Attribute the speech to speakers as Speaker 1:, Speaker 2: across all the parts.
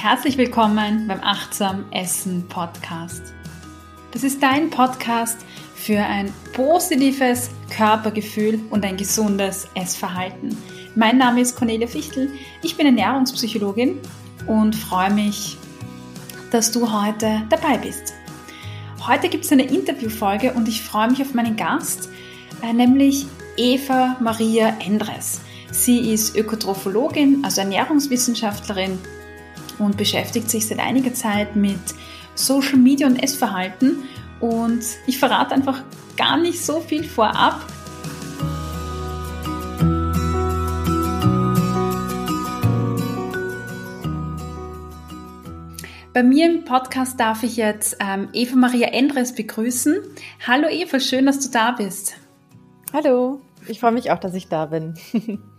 Speaker 1: Herzlich willkommen beim Achtsam Essen Podcast. Das ist dein Podcast für ein positives Körpergefühl und ein gesundes Essverhalten. Mein Name ist Cornelia Fichtel, ich bin Ernährungspsychologin und freue mich, dass du heute dabei bist. Heute gibt es eine Interviewfolge und ich freue mich auf meinen Gast, äh, nämlich Eva Maria Endres. Sie ist Ökotrophologin, also Ernährungswissenschaftlerin und beschäftigt sich seit einiger Zeit mit Social Media und Essverhalten. Und ich verrate einfach gar nicht so viel vorab. Bei mir im Podcast darf ich jetzt ähm, Eva Maria Endres begrüßen. Hallo Eva, schön, dass du da bist.
Speaker 2: Hallo, ich freue mich auch, dass ich da bin.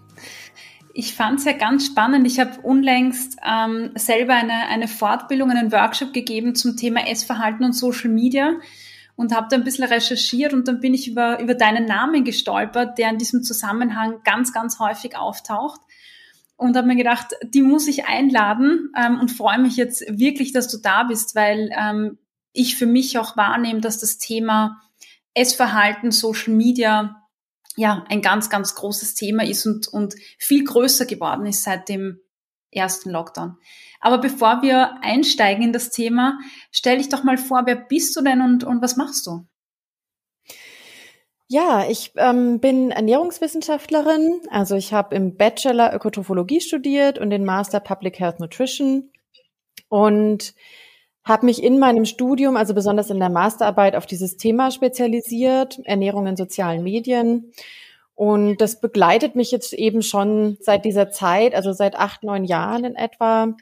Speaker 1: Ich fand es ja ganz spannend. Ich habe unlängst ähm, selber eine, eine Fortbildung, einen Workshop gegeben zum Thema Essverhalten und Social Media und habe da ein bisschen recherchiert und dann bin ich über, über deinen Namen gestolpert, der in diesem Zusammenhang ganz, ganz häufig auftaucht. Und habe mir gedacht, die muss ich einladen ähm, und freue mich jetzt wirklich, dass du da bist, weil ähm, ich für mich auch wahrnehme, dass das Thema Essverhalten, Social Media ja ein ganz, ganz großes Thema ist und, und viel größer geworden ist seit dem ersten Lockdown. Aber bevor wir einsteigen in das Thema, stell dich doch mal vor, wer bist du denn und, und was machst du?
Speaker 2: Ja, ich ähm, bin Ernährungswissenschaftlerin. Also ich habe im Bachelor Ökotrophologie studiert und den Master Public Health Nutrition und habe mich in meinem Studium, also besonders in der Masterarbeit, auf dieses Thema spezialisiert, Ernährung in sozialen Medien. Und das begleitet mich jetzt eben schon seit dieser Zeit, also seit acht, neun Jahren in etwa,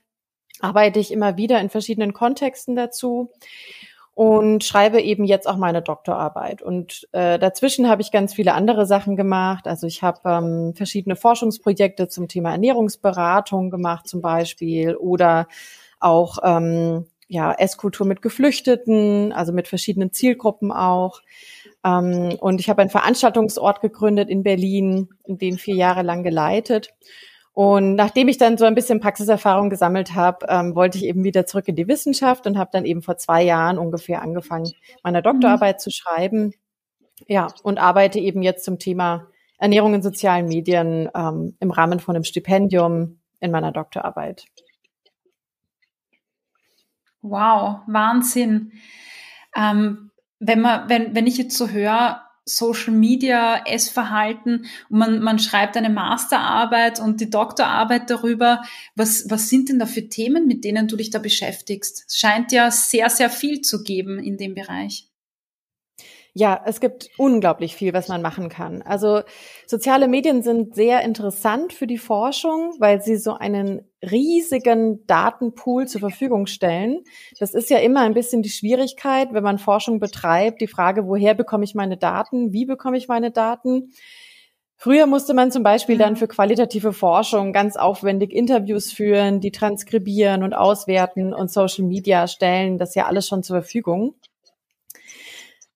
Speaker 2: arbeite ich immer wieder in verschiedenen Kontexten dazu und schreibe eben jetzt auch meine Doktorarbeit. Und äh, dazwischen habe ich ganz viele andere Sachen gemacht. Also ich habe ähm, verschiedene Forschungsprojekte zum Thema Ernährungsberatung gemacht zum Beispiel oder auch ähm, ja, Esskultur mit Geflüchteten, also mit verschiedenen Zielgruppen auch. Ähm, und ich habe einen Veranstaltungsort gegründet in Berlin, in den vier Jahre lang geleitet. Und nachdem ich dann so ein bisschen Praxiserfahrung gesammelt habe, ähm, wollte ich eben wieder zurück in die Wissenschaft und habe dann eben vor zwei Jahren ungefähr angefangen, meine Doktorarbeit mhm. zu schreiben. Ja, und arbeite eben jetzt zum Thema Ernährung in sozialen Medien ähm, im Rahmen von einem Stipendium in meiner Doktorarbeit.
Speaker 1: Wow, Wahnsinn. Ähm, wenn man, wenn, wenn ich jetzt so höre, Social Media, Essverhalten und man, man schreibt eine Masterarbeit und die Doktorarbeit darüber. Was, was sind denn da für Themen, mit denen du dich da beschäftigst? Es scheint ja sehr, sehr viel zu geben in dem Bereich.
Speaker 2: Ja, es gibt unglaublich viel, was man machen kann. Also soziale Medien sind sehr interessant für die Forschung, weil sie so einen riesigen Datenpool zur Verfügung stellen. Das ist ja immer ein bisschen die Schwierigkeit, wenn man Forschung betreibt, die Frage, woher bekomme ich meine Daten, wie bekomme ich meine Daten. Früher musste man zum Beispiel dann mhm. für qualitative Forschung ganz aufwendig Interviews führen, die transkribieren und auswerten und Social Media stellen das ja alles schon zur Verfügung.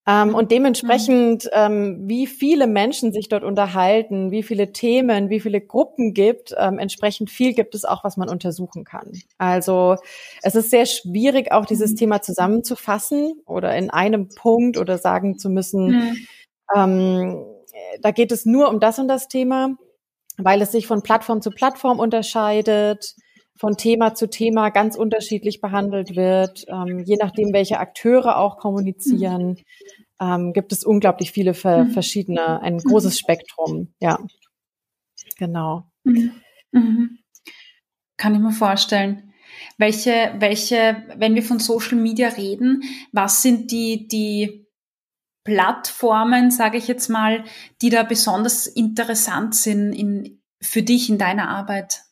Speaker 2: Ähm, und dementsprechend, ähm, wie viele Menschen sich dort unterhalten, wie viele Themen, wie viele Gruppen gibt, ähm, entsprechend viel gibt es auch, was man untersuchen kann. Also es ist sehr schwierig, auch dieses mhm. Thema zusammenzufassen oder in einem Punkt oder sagen zu müssen, mhm. ähm, da geht es nur um das und das Thema, weil es sich von Plattform zu Plattform unterscheidet von Thema zu Thema ganz unterschiedlich behandelt wird. Ähm, je nachdem, welche Akteure auch kommunizieren, ähm, gibt es unglaublich viele ver mhm. verschiedene, ein großes Spektrum. Ja, genau.
Speaker 1: Mhm. Mhm. Kann ich mir vorstellen. Welche, welche, wenn wir von Social Media reden, was sind die, die Plattformen, sage ich jetzt mal, die da besonders interessant sind in, für dich in deiner Arbeit?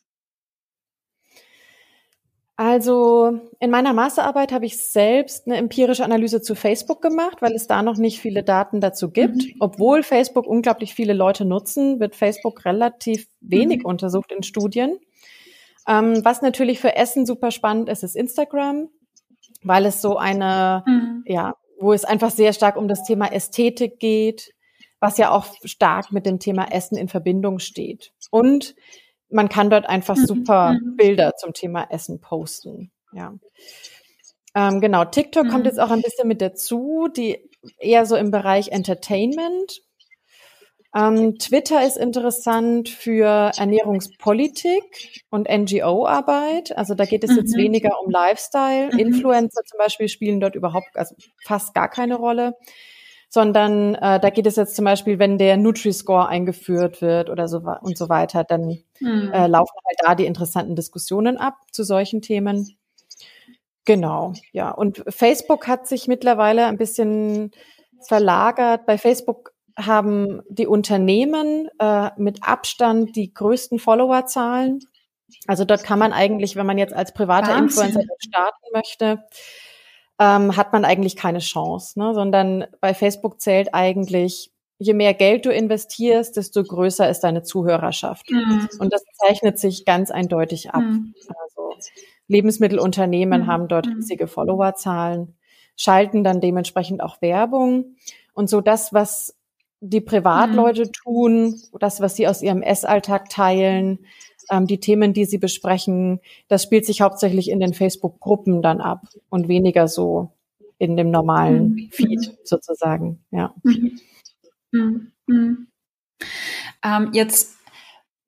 Speaker 2: Also in meiner Masterarbeit habe ich selbst eine empirische Analyse zu Facebook gemacht, weil es da noch nicht viele Daten dazu gibt. Mhm. Obwohl Facebook unglaublich viele Leute nutzen, wird Facebook relativ wenig mhm. untersucht in Studien. Ähm, was natürlich für Essen super spannend ist, ist Instagram, weil es so eine, mhm. ja, wo es einfach sehr stark um das Thema Ästhetik geht, was ja auch stark mit dem Thema Essen in Verbindung steht. Und man kann dort einfach mhm. super mhm. Bilder zum Thema Essen posten. Ja. Ähm, genau, TikTok mhm. kommt jetzt auch ein bisschen mit dazu, die eher so im Bereich Entertainment. Ähm, Twitter ist interessant für Ernährungspolitik und NGO-Arbeit. Also da geht es jetzt mhm. weniger um Lifestyle. Mhm. Influencer zum Beispiel spielen dort überhaupt, also fast gar keine Rolle sondern äh, da geht es jetzt zum Beispiel, wenn der Nutri-Score eingeführt wird oder so und so weiter, dann mhm. äh, laufen halt da die interessanten Diskussionen ab zu solchen Themen. Genau, ja. Und Facebook hat sich mittlerweile ein bisschen verlagert. Bei Facebook haben die Unternehmen äh, mit Abstand die größten Followerzahlen. Also dort kann man eigentlich, wenn man jetzt als privater Wahnsinn. Influencer starten möchte, ähm, hat man eigentlich keine Chance, ne? sondern bei Facebook zählt eigentlich, je mehr Geld du investierst, desto größer ist deine Zuhörerschaft. Mhm. Und das zeichnet sich ganz eindeutig ab. Mhm. Also Lebensmittelunternehmen mhm. haben dort mhm. riesige Followerzahlen, schalten dann dementsprechend auch Werbung. Und so das, was die Privatleute mhm. tun, das, was sie aus ihrem Essalltag teilen, ähm, die Themen, die sie besprechen, das spielt sich hauptsächlich in den Facebook-Gruppen dann ab und weniger so in dem normalen mhm. Feed sozusagen. Ja. Mhm.
Speaker 1: Mhm. Ähm, jetzt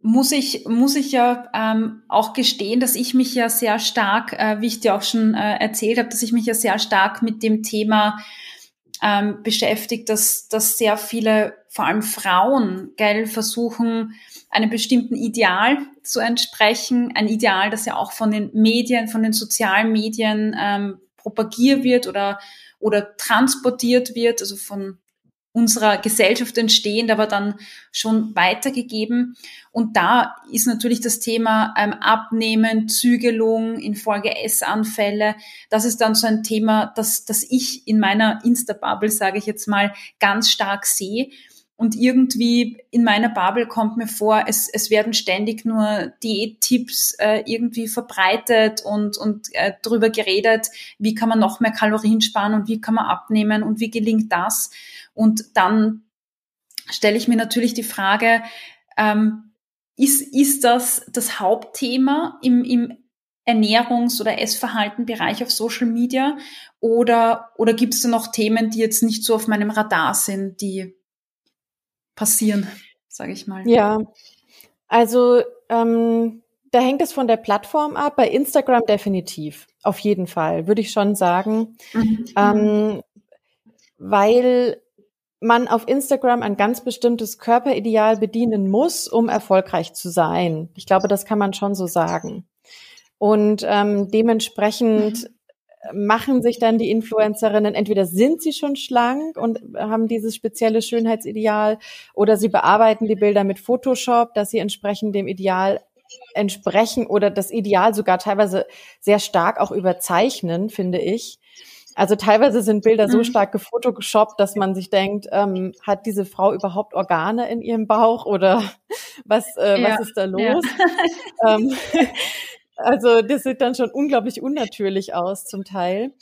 Speaker 1: muss ich, muss ich ja ähm, auch gestehen, dass ich mich ja sehr stark, äh, wie ich dir auch schon äh, erzählt habe, dass ich mich ja sehr stark mit dem Thema ähm, beschäftigt, dass, dass sehr viele, vor allem Frauen, gell, versuchen, einem bestimmten Ideal zu entsprechen, ein Ideal, das ja auch von den Medien, von den sozialen Medien ähm, propagiert wird oder, oder transportiert wird, also von unserer Gesellschaft entstehend, aber dann schon weitergegeben. Und da ist natürlich das Thema ähm, Abnehmen, Zügelung infolge Essanfälle. Das ist dann so ein Thema, das, das ich in meiner Insta-Bubble, sage ich jetzt mal, ganz stark sehe. Und irgendwie in meiner Bubble kommt mir vor, es, es werden ständig nur Diättipps äh, irgendwie verbreitet und, und äh, darüber geredet, wie kann man noch mehr Kalorien sparen und wie kann man abnehmen und wie gelingt das. Und dann stelle ich mir natürlich die Frage, ähm, ist, ist das das Hauptthema im, im Ernährungs- oder Essverhaltenbereich auf Social Media? Oder, oder gibt es da noch Themen, die jetzt nicht so auf meinem Radar sind, die passieren, sage ich mal?
Speaker 2: Ja, also ähm, da hängt es von der Plattform ab. Bei Instagram definitiv, auf jeden Fall, würde ich schon sagen. Mhm. Ähm, weil man auf Instagram ein ganz bestimmtes Körperideal bedienen muss, um erfolgreich zu sein. Ich glaube, das kann man schon so sagen. Und ähm, dementsprechend mhm. machen sich dann die Influencerinnen, entweder sind sie schon schlank und haben dieses spezielle Schönheitsideal oder sie bearbeiten die Bilder mit Photoshop, dass sie entsprechend dem Ideal entsprechen oder das Ideal sogar teilweise sehr stark auch überzeichnen, finde ich. Also teilweise sind Bilder so mhm. stark gefotoshoppt, dass man sich denkt, ähm, hat diese Frau überhaupt Organe in ihrem Bauch oder was, äh, ja. was ist da los? Ja. ähm, also das sieht dann schon unglaublich unnatürlich aus zum Teil.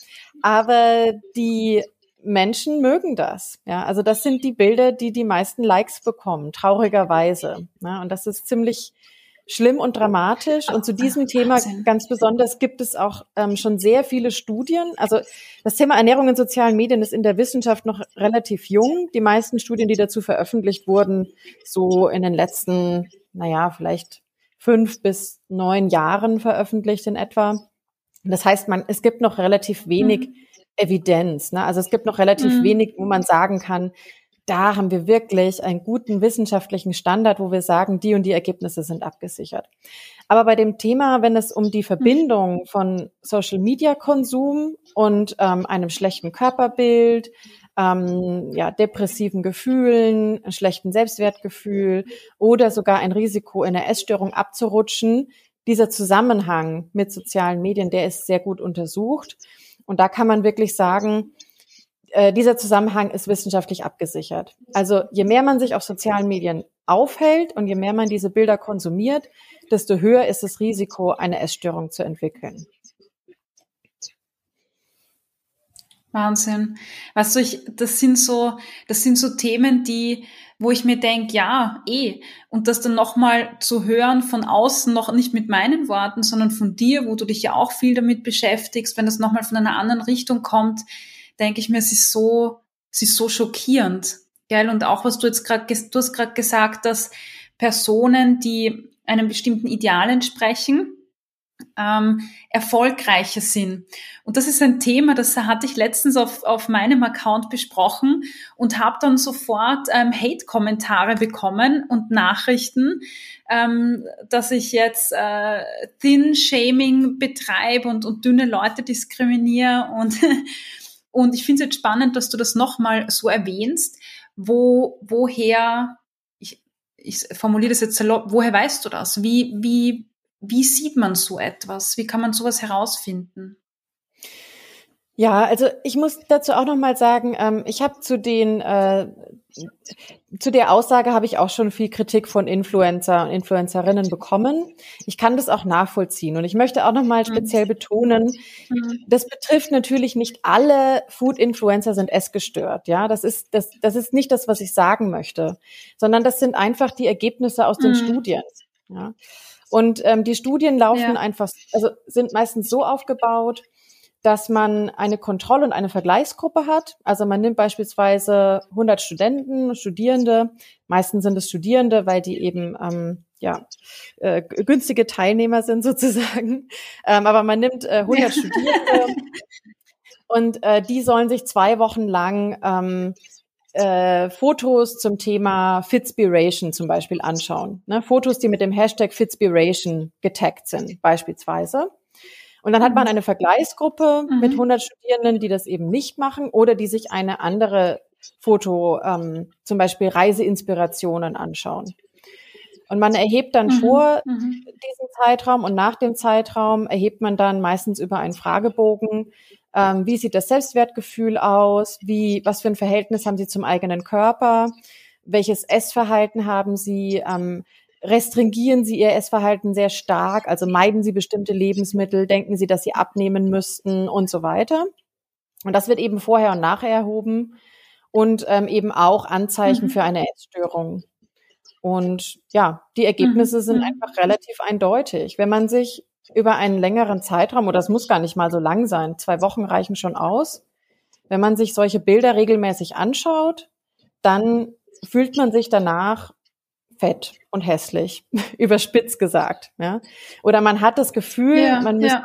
Speaker 2: Aber die Menschen mögen das. Ja, also das sind die Bilder, die die meisten Likes bekommen, traurigerweise. Ja, und das ist ziemlich schlimm und dramatisch. Und zu diesem Thema ganz besonders gibt es auch ähm, schon sehr viele Studien. Also das Thema Ernährung in sozialen Medien ist in der Wissenschaft noch relativ jung. Die meisten Studien, die dazu veröffentlicht wurden, so in den letzten, naja, vielleicht fünf bis neun Jahren veröffentlicht in etwa. Das heißt, man, es gibt noch relativ wenig mhm. Evidenz. Ne? Also es gibt noch relativ mhm. wenig, wo man sagen kann, da haben wir wirklich einen guten wissenschaftlichen Standard, wo wir sagen, die und die Ergebnisse sind abgesichert. Aber bei dem Thema, wenn es um die Verbindung von Social-Media-Konsum und ähm, einem schlechten Körperbild, ähm, ja, depressiven Gefühlen, schlechten Selbstwertgefühl oder sogar ein Risiko in der Essstörung abzurutschen, dieser Zusammenhang mit sozialen Medien, der ist sehr gut untersucht. Und da kann man wirklich sagen, äh, dieser Zusammenhang ist wissenschaftlich abgesichert. Also je mehr man sich auf sozialen Medien aufhält und je mehr man diese Bilder konsumiert, desto höher ist das Risiko, eine Essstörung zu entwickeln.
Speaker 1: Wahnsinn. Weißt du, ich, das sind so, das sind so Themen, die, wo ich mir denke, ja, eh. Und das dann nochmal zu hören von außen, noch nicht mit meinen Worten, sondern von dir, wo du dich ja auch viel damit beschäftigst, wenn das nochmal von einer anderen Richtung kommt, denke ich mir, es ist so, es ist so schockierend. Gell? Und auch was du jetzt gerade, du hast gerade gesagt, dass Personen, die einem bestimmten Ideal entsprechen, ähm, erfolgreicher sind. Und das ist ein Thema, das hatte ich letztens auf, auf meinem Account besprochen und habe dann sofort ähm, Hate-Kommentare bekommen und Nachrichten, ähm, dass ich jetzt äh, Thin-Shaming betreibe und, und dünne Leute diskriminiere. Und, und ich finde es jetzt spannend, dass du das nochmal so erwähnst, wo, woher, ich, ich formuliere das jetzt salopp, woher weißt du das? Wie, wie wie sieht man so etwas? Wie kann man sowas herausfinden?
Speaker 2: Ja, also ich muss dazu auch noch mal sagen, ähm, ich habe zu den äh, zu der Aussage habe ich auch schon viel Kritik von Influencer und Influencerinnen bekommen. Ich kann das auch nachvollziehen und ich möchte auch noch mal mhm. speziell betonen, mhm. das betrifft natürlich nicht alle Food Influencer sind essgestört. Ja, das ist das das ist nicht das, was ich sagen möchte, sondern das sind einfach die Ergebnisse aus den mhm. Studien. Ja. Und ähm, die Studien laufen ja. einfach, also sind meistens so aufgebaut, dass man eine Kontroll- und eine Vergleichsgruppe hat. Also man nimmt beispielsweise 100 Studenten, Studierende. Meistens sind es Studierende, weil die eben ähm, ja äh, günstige Teilnehmer sind sozusagen. Ähm, aber man nimmt äh, 100 ja. Studierende und äh, die sollen sich zwei Wochen lang ähm, äh, Fotos zum Thema Fitspiration zum Beispiel anschauen. Ne? Fotos, die mit dem Hashtag Fitspiration getaggt sind, beispielsweise. Und dann hat man mhm. eine Vergleichsgruppe mhm. mit 100 Studierenden, die das eben nicht machen oder die sich eine andere Foto, ähm, zum Beispiel Reiseinspirationen anschauen. Und man erhebt dann mhm. vor mhm. diesem Zeitraum und nach dem Zeitraum erhebt man dann meistens über einen Fragebogen ähm, wie sieht das Selbstwertgefühl aus? Wie, was für ein Verhältnis haben Sie zum eigenen Körper? Welches Essverhalten haben Sie? Ähm, restringieren Sie Ihr Essverhalten sehr stark? Also meiden Sie bestimmte Lebensmittel? Denken Sie, dass Sie abnehmen müssten und so weiter? Und das wird eben vorher und nachher erhoben und ähm, eben auch Anzeichen mhm. für eine Essstörung. Und ja, die Ergebnisse mhm. sind mhm. einfach relativ eindeutig. Wenn man sich über einen längeren Zeitraum, oder es muss gar nicht mal so lang sein, zwei Wochen reichen schon aus. Wenn man sich solche Bilder regelmäßig anschaut, dann fühlt man sich danach fett und hässlich, überspitzt gesagt. Ja? Oder man hat das Gefühl, ja, man müsste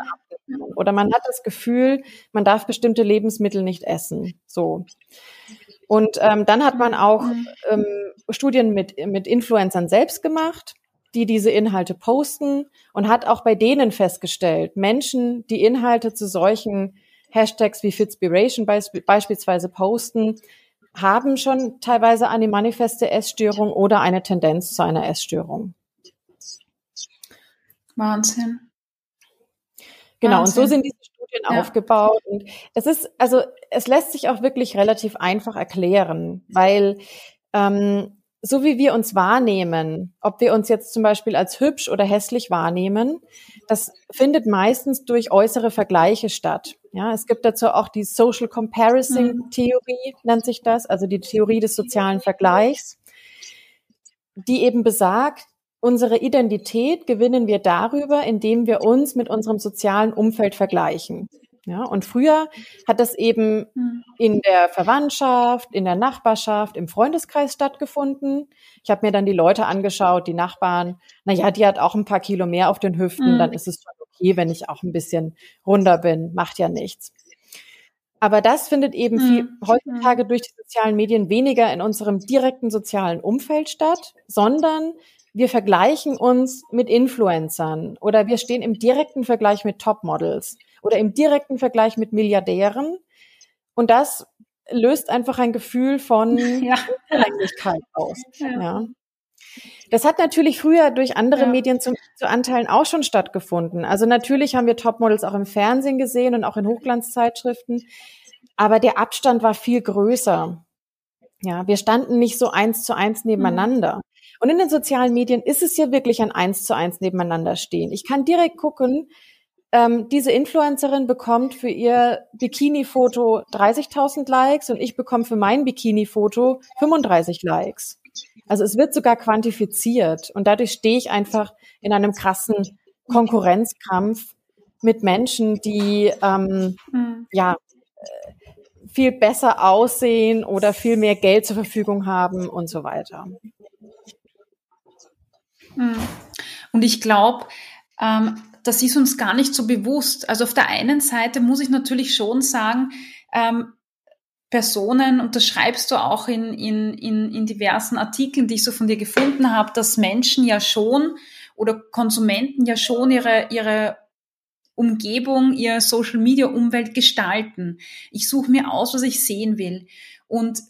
Speaker 2: ja. oder man hat das Gefühl, man darf bestimmte Lebensmittel nicht essen. So. Und ähm, dann hat man auch mhm. ähm, Studien mit, mit Influencern selbst gemacht die diese Inhalte posten und hat auch bei denen festgestellt, Menschen, die Inhalte zu solchen Hashtags wie Fitspiration beisp beispielsweise posten, haben schon teilweise eine manifeste Essstörung oder eine Tendenz zu einer Essstörung.
Speaker 1: Wahnsinn.
Speaker 2: Genau, Wahnsinn. und so sind diese Studien ja. aufgebaut. Und es ist, also es lässt sich auch wirklich relativ einfach erklären, weil ähm, so wie wir uns wahrnehmen, ob wir uns jetzt zum Beispiel als hübsch oder hässlich wahrnehmen, das findet meistens durch äußere Vergleiche statt. Ja, es gibt dazu auch die Social Comparison Theorie, nennt sich das, also die Theorie des sozialen Vergleichs, die eben besagt, unsere Identität gewinnen wir darüber, indem wir uns mit unserem sozialen Umfeld vergleichen. Ja, und früher hat das eben hm. in der Verwandtschaft, in der Nachbarschaft, im Freundeskreis stattgefunden. Ich habe mir dann die Leute angeschaut, die Nachbarn. Na ja, die hat auch ein paar Kilo mehr auf den Hüften, mhm. dann ist es schon okay, wenn ich auch ein bisschen runder bin, macht ja nichts. Aber das findet eben viel, mhm. heutzutage durch die sozialen Medien weniger in unserem direkten sozialen Umfeld statt, sondern wir vergleichen uns mit Influencern oder wir stehen im direkten Vergleich mit Topmodels oder im direkten Vergleich mit Milliardären. Und das löst einfach ein Gefühl von ja. Aus. Ja. ja. Das hat natürlich früher durch andere ja. Medien zu, zu, Anteilen auch schon stattgefunden. Also natürlich haben wir Topmodels auch im Fernsehen gesehen und auch in Hochglanzzeitschriften, aber der Abstand war viel größer. Ja, wir standen nicht so eins zu eins nebeneinander. Mhm. Und in den sozialen Medien ist es ja wirklich ein eins zu eins nebeneinander stehen. Ich kann direkt gucken, ähm, diese Influencerin bekommt für ihr Bikini-Foto 30.000 Likes und ich bekomme für mein Bikini-Foto 35 Likes. Also es wird sogar quantifiziert und dadurch stehe ich einfach in einem krassen Konkurrenzkampf mit Menschen, die ähm, mhm. ja viel besser aussehen oder viel mehr Geld zur Verfügung haben und so weiter.
Speaker 1: Hm. Und ich glaube, ähm, das ist uns gar nicht so bewusst. Also auf der einen Seite muss ich natürlich schon sagen, ähm, Personen, und das schreibst du auch in, in, in, in diversen Artikeln, die ich so von dir gefunden habe, dass Menschen ja schon oder Konsumenten ja schon ihre, ihre Umgebung, ihre Social Media Umwelt gestalten. Ich suche mir aus, was ich sehen will. Und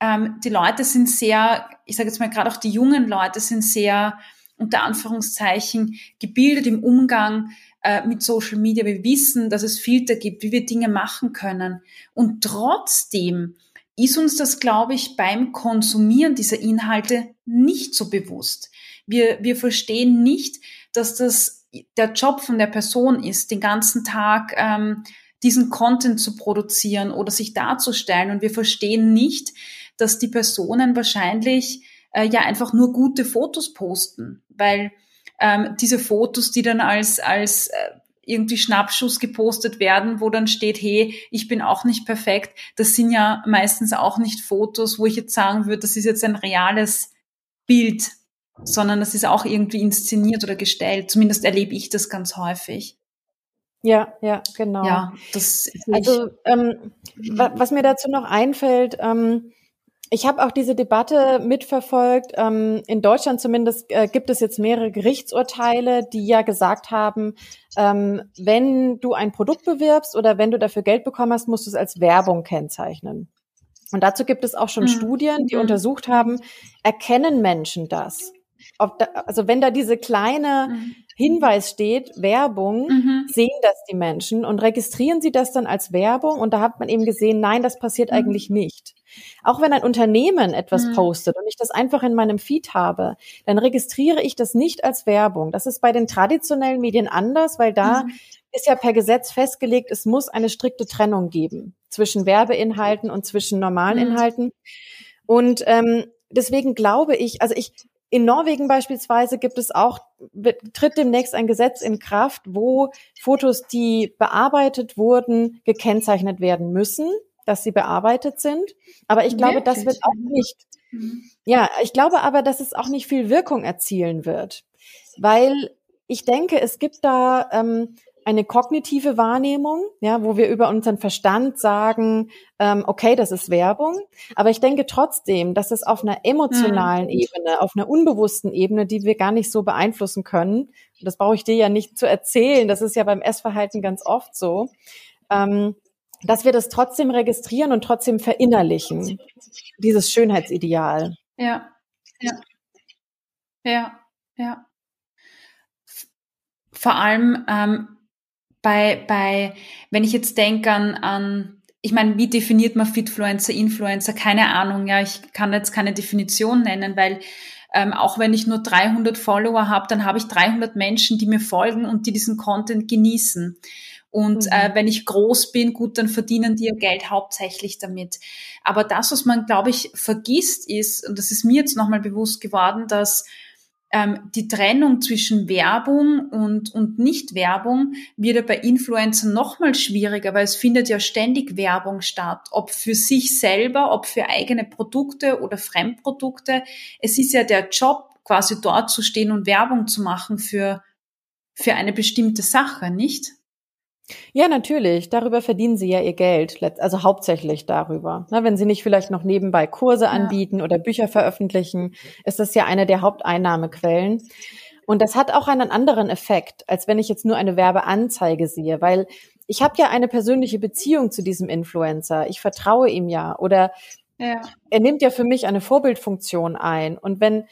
Speaker 1: ähm, die Leute sind sehr, ich sage jetzt mal gerade auch die jungen Leute sind sehr unter Anführungszeichen gebildet im Umgang äh, mit Social Media. Wir wissen, dass es Filter gibt, wie wir Dinge machen können. Und trotzdem ist uns das, glaube ich, beim Konsumieren dieser Inhalte nicht so bewusst. Wir, wir verstehen nicht, dass das der Job von der Person ist, den ganzen Tag ähm, diesen Content zu produzieren oder sich darzustellen. Und wir verstehen nicht, dass die Personen wahrscheinlich äh, ja einfach nur gute Fotos posten, weil ähm, diese Fotos, die dann als, als äh, irgendwie Schnappschuss gepostet werden, wo dann steht, hey, ich bin auch nicht perfekt, das sind ja meistens auch nicht Fotos, wo ich jetzt sagen würde, das ist jetzt ein reales Bild sondern das ist auch irgendwie inszeniert oder gestellt. Zumindest erlebe ich das ganz häufig.
Speaker 2: Ja, ja, genau.
Speaker 1: Ja, das
Speaker 2: also ähm, was mir dazu noch einfällt, ähm, ich habe auch diese Debatte mitverfolgt. Ähm, in Deutschland zumindest äh, gibt es jetzt mehrere Gerichtsurteile, die ja gesagt haben, ähm, wenn du ein Produkt bewirbst oder wenn du dafür Geld bekommen hast, musst du es als Werbung kennzeichnen. Und dazu gibt es auch schon mhm. Studien, die mhm. untersucht haben, erkennen Menschen das? da, also wenn da diese kleine mhm. Hinweis steht, Werbung, mhm. sehen das die Menschen und registrieren sie das dann als Werbung und da hat man eben gesehen, nein, das passiert mhm. eigentlich nicht. Auch wenn ein Unternehmen etwas mhm. postet und ich das einfach in meinem Feed habe, dann registriere ich das nicht als Werbung. Das ist bei den traditionellen Medien anders, weil da mhm. ist ja per Gesetz festgelegt, es muss eine strikte Trennung geben zwischen Werbeinhalten und zwischen normalen mhm. Inhalten. Und ähm, deswegen glaube ich, also ich in Norwegen beispielsweise gibt es auch, tritt demnächst ein Gesetz in Kraft, wo Fotos, die bearbeitet wurden, gekennzeichnet werden müssen, dass sie bearbeitet sind. Aber ich glaube, Wirklich? das wird auch nicht, mhm. ja, ich glaube aber, dass es auch nicht viel Wirkung erzielen wird, weil ich denke, es gibt da ähm, eine kognitive Wahrnehmung, ja, wo wir über unseren Verstand sagen, ähm, okay, das ist Werbung. Aber ich denke trotzdem, dass es auf einer emotionalen mhm. Ebene, auf einer unbewussten Ebene, die wir gar nicht so beeinflussen können, das brauche ich dir ja nicht zu erzählen, das ist ja beim Essverhalten ganz oft so, ähm, dass wir das trotzdem registrieren und trotzdem verinnerlichen, dieses Schönheitsideal.
Speaker 1: Ja, ja, ja, ja. Vor allem, ähm, bei, bei, wenn ich jetzt denke an, an ich meine, wie definiert man Fitfluencer, Influencer? Keine Ahnung, ja, ich kann jetzt keine Definition nennen, weil ähm, auch wenn ich nur 300 Follower habe, dann habe ich 300 Menschen, die mir folgen und die diesen Content genießen. Und mhm. äh, wenn ich groß bin, gut, dann verdienen die ihr Geld hauptsächlich damit. Aber das, was man, glaube ich, vergisst, ist, und das ist mir jetzt nochmal bewusst geworden, dass ähm, die Trennung zwischen Werbung und, und Nicht-Werbung wird ja bei Influencern nochmal schwieriger, weil es findet ja ständig Werbung statt, ob für sich selber, ob für eigene Produkte oder Fremdprodukte. Es ist ja der Job, quasi dort zu stehen und Werbung zu machen für, für eine bestimmte Sache, nicht?
Speaker 2: Ja, natürlich. Darüber verdienen sie ja ihr Geld, also hauptsächlich darüber. wenn sie nicht vielleicht noch nebenbei Kurse ja. anbieten oder Bücher veröffentlichen, ist das ja eine der Haupteinnahmequellen. Und das hat auch einen anderen Effekt, als wenn ich jetzt nur eine Werbeanzeige sehe, weil ich habe ja eine persönliche Beziehung zu diesem Influencer. Ich vertraue ihm ja oder ja. er nimmt ja für mich eine Vorbildfunktion ein. Und wenn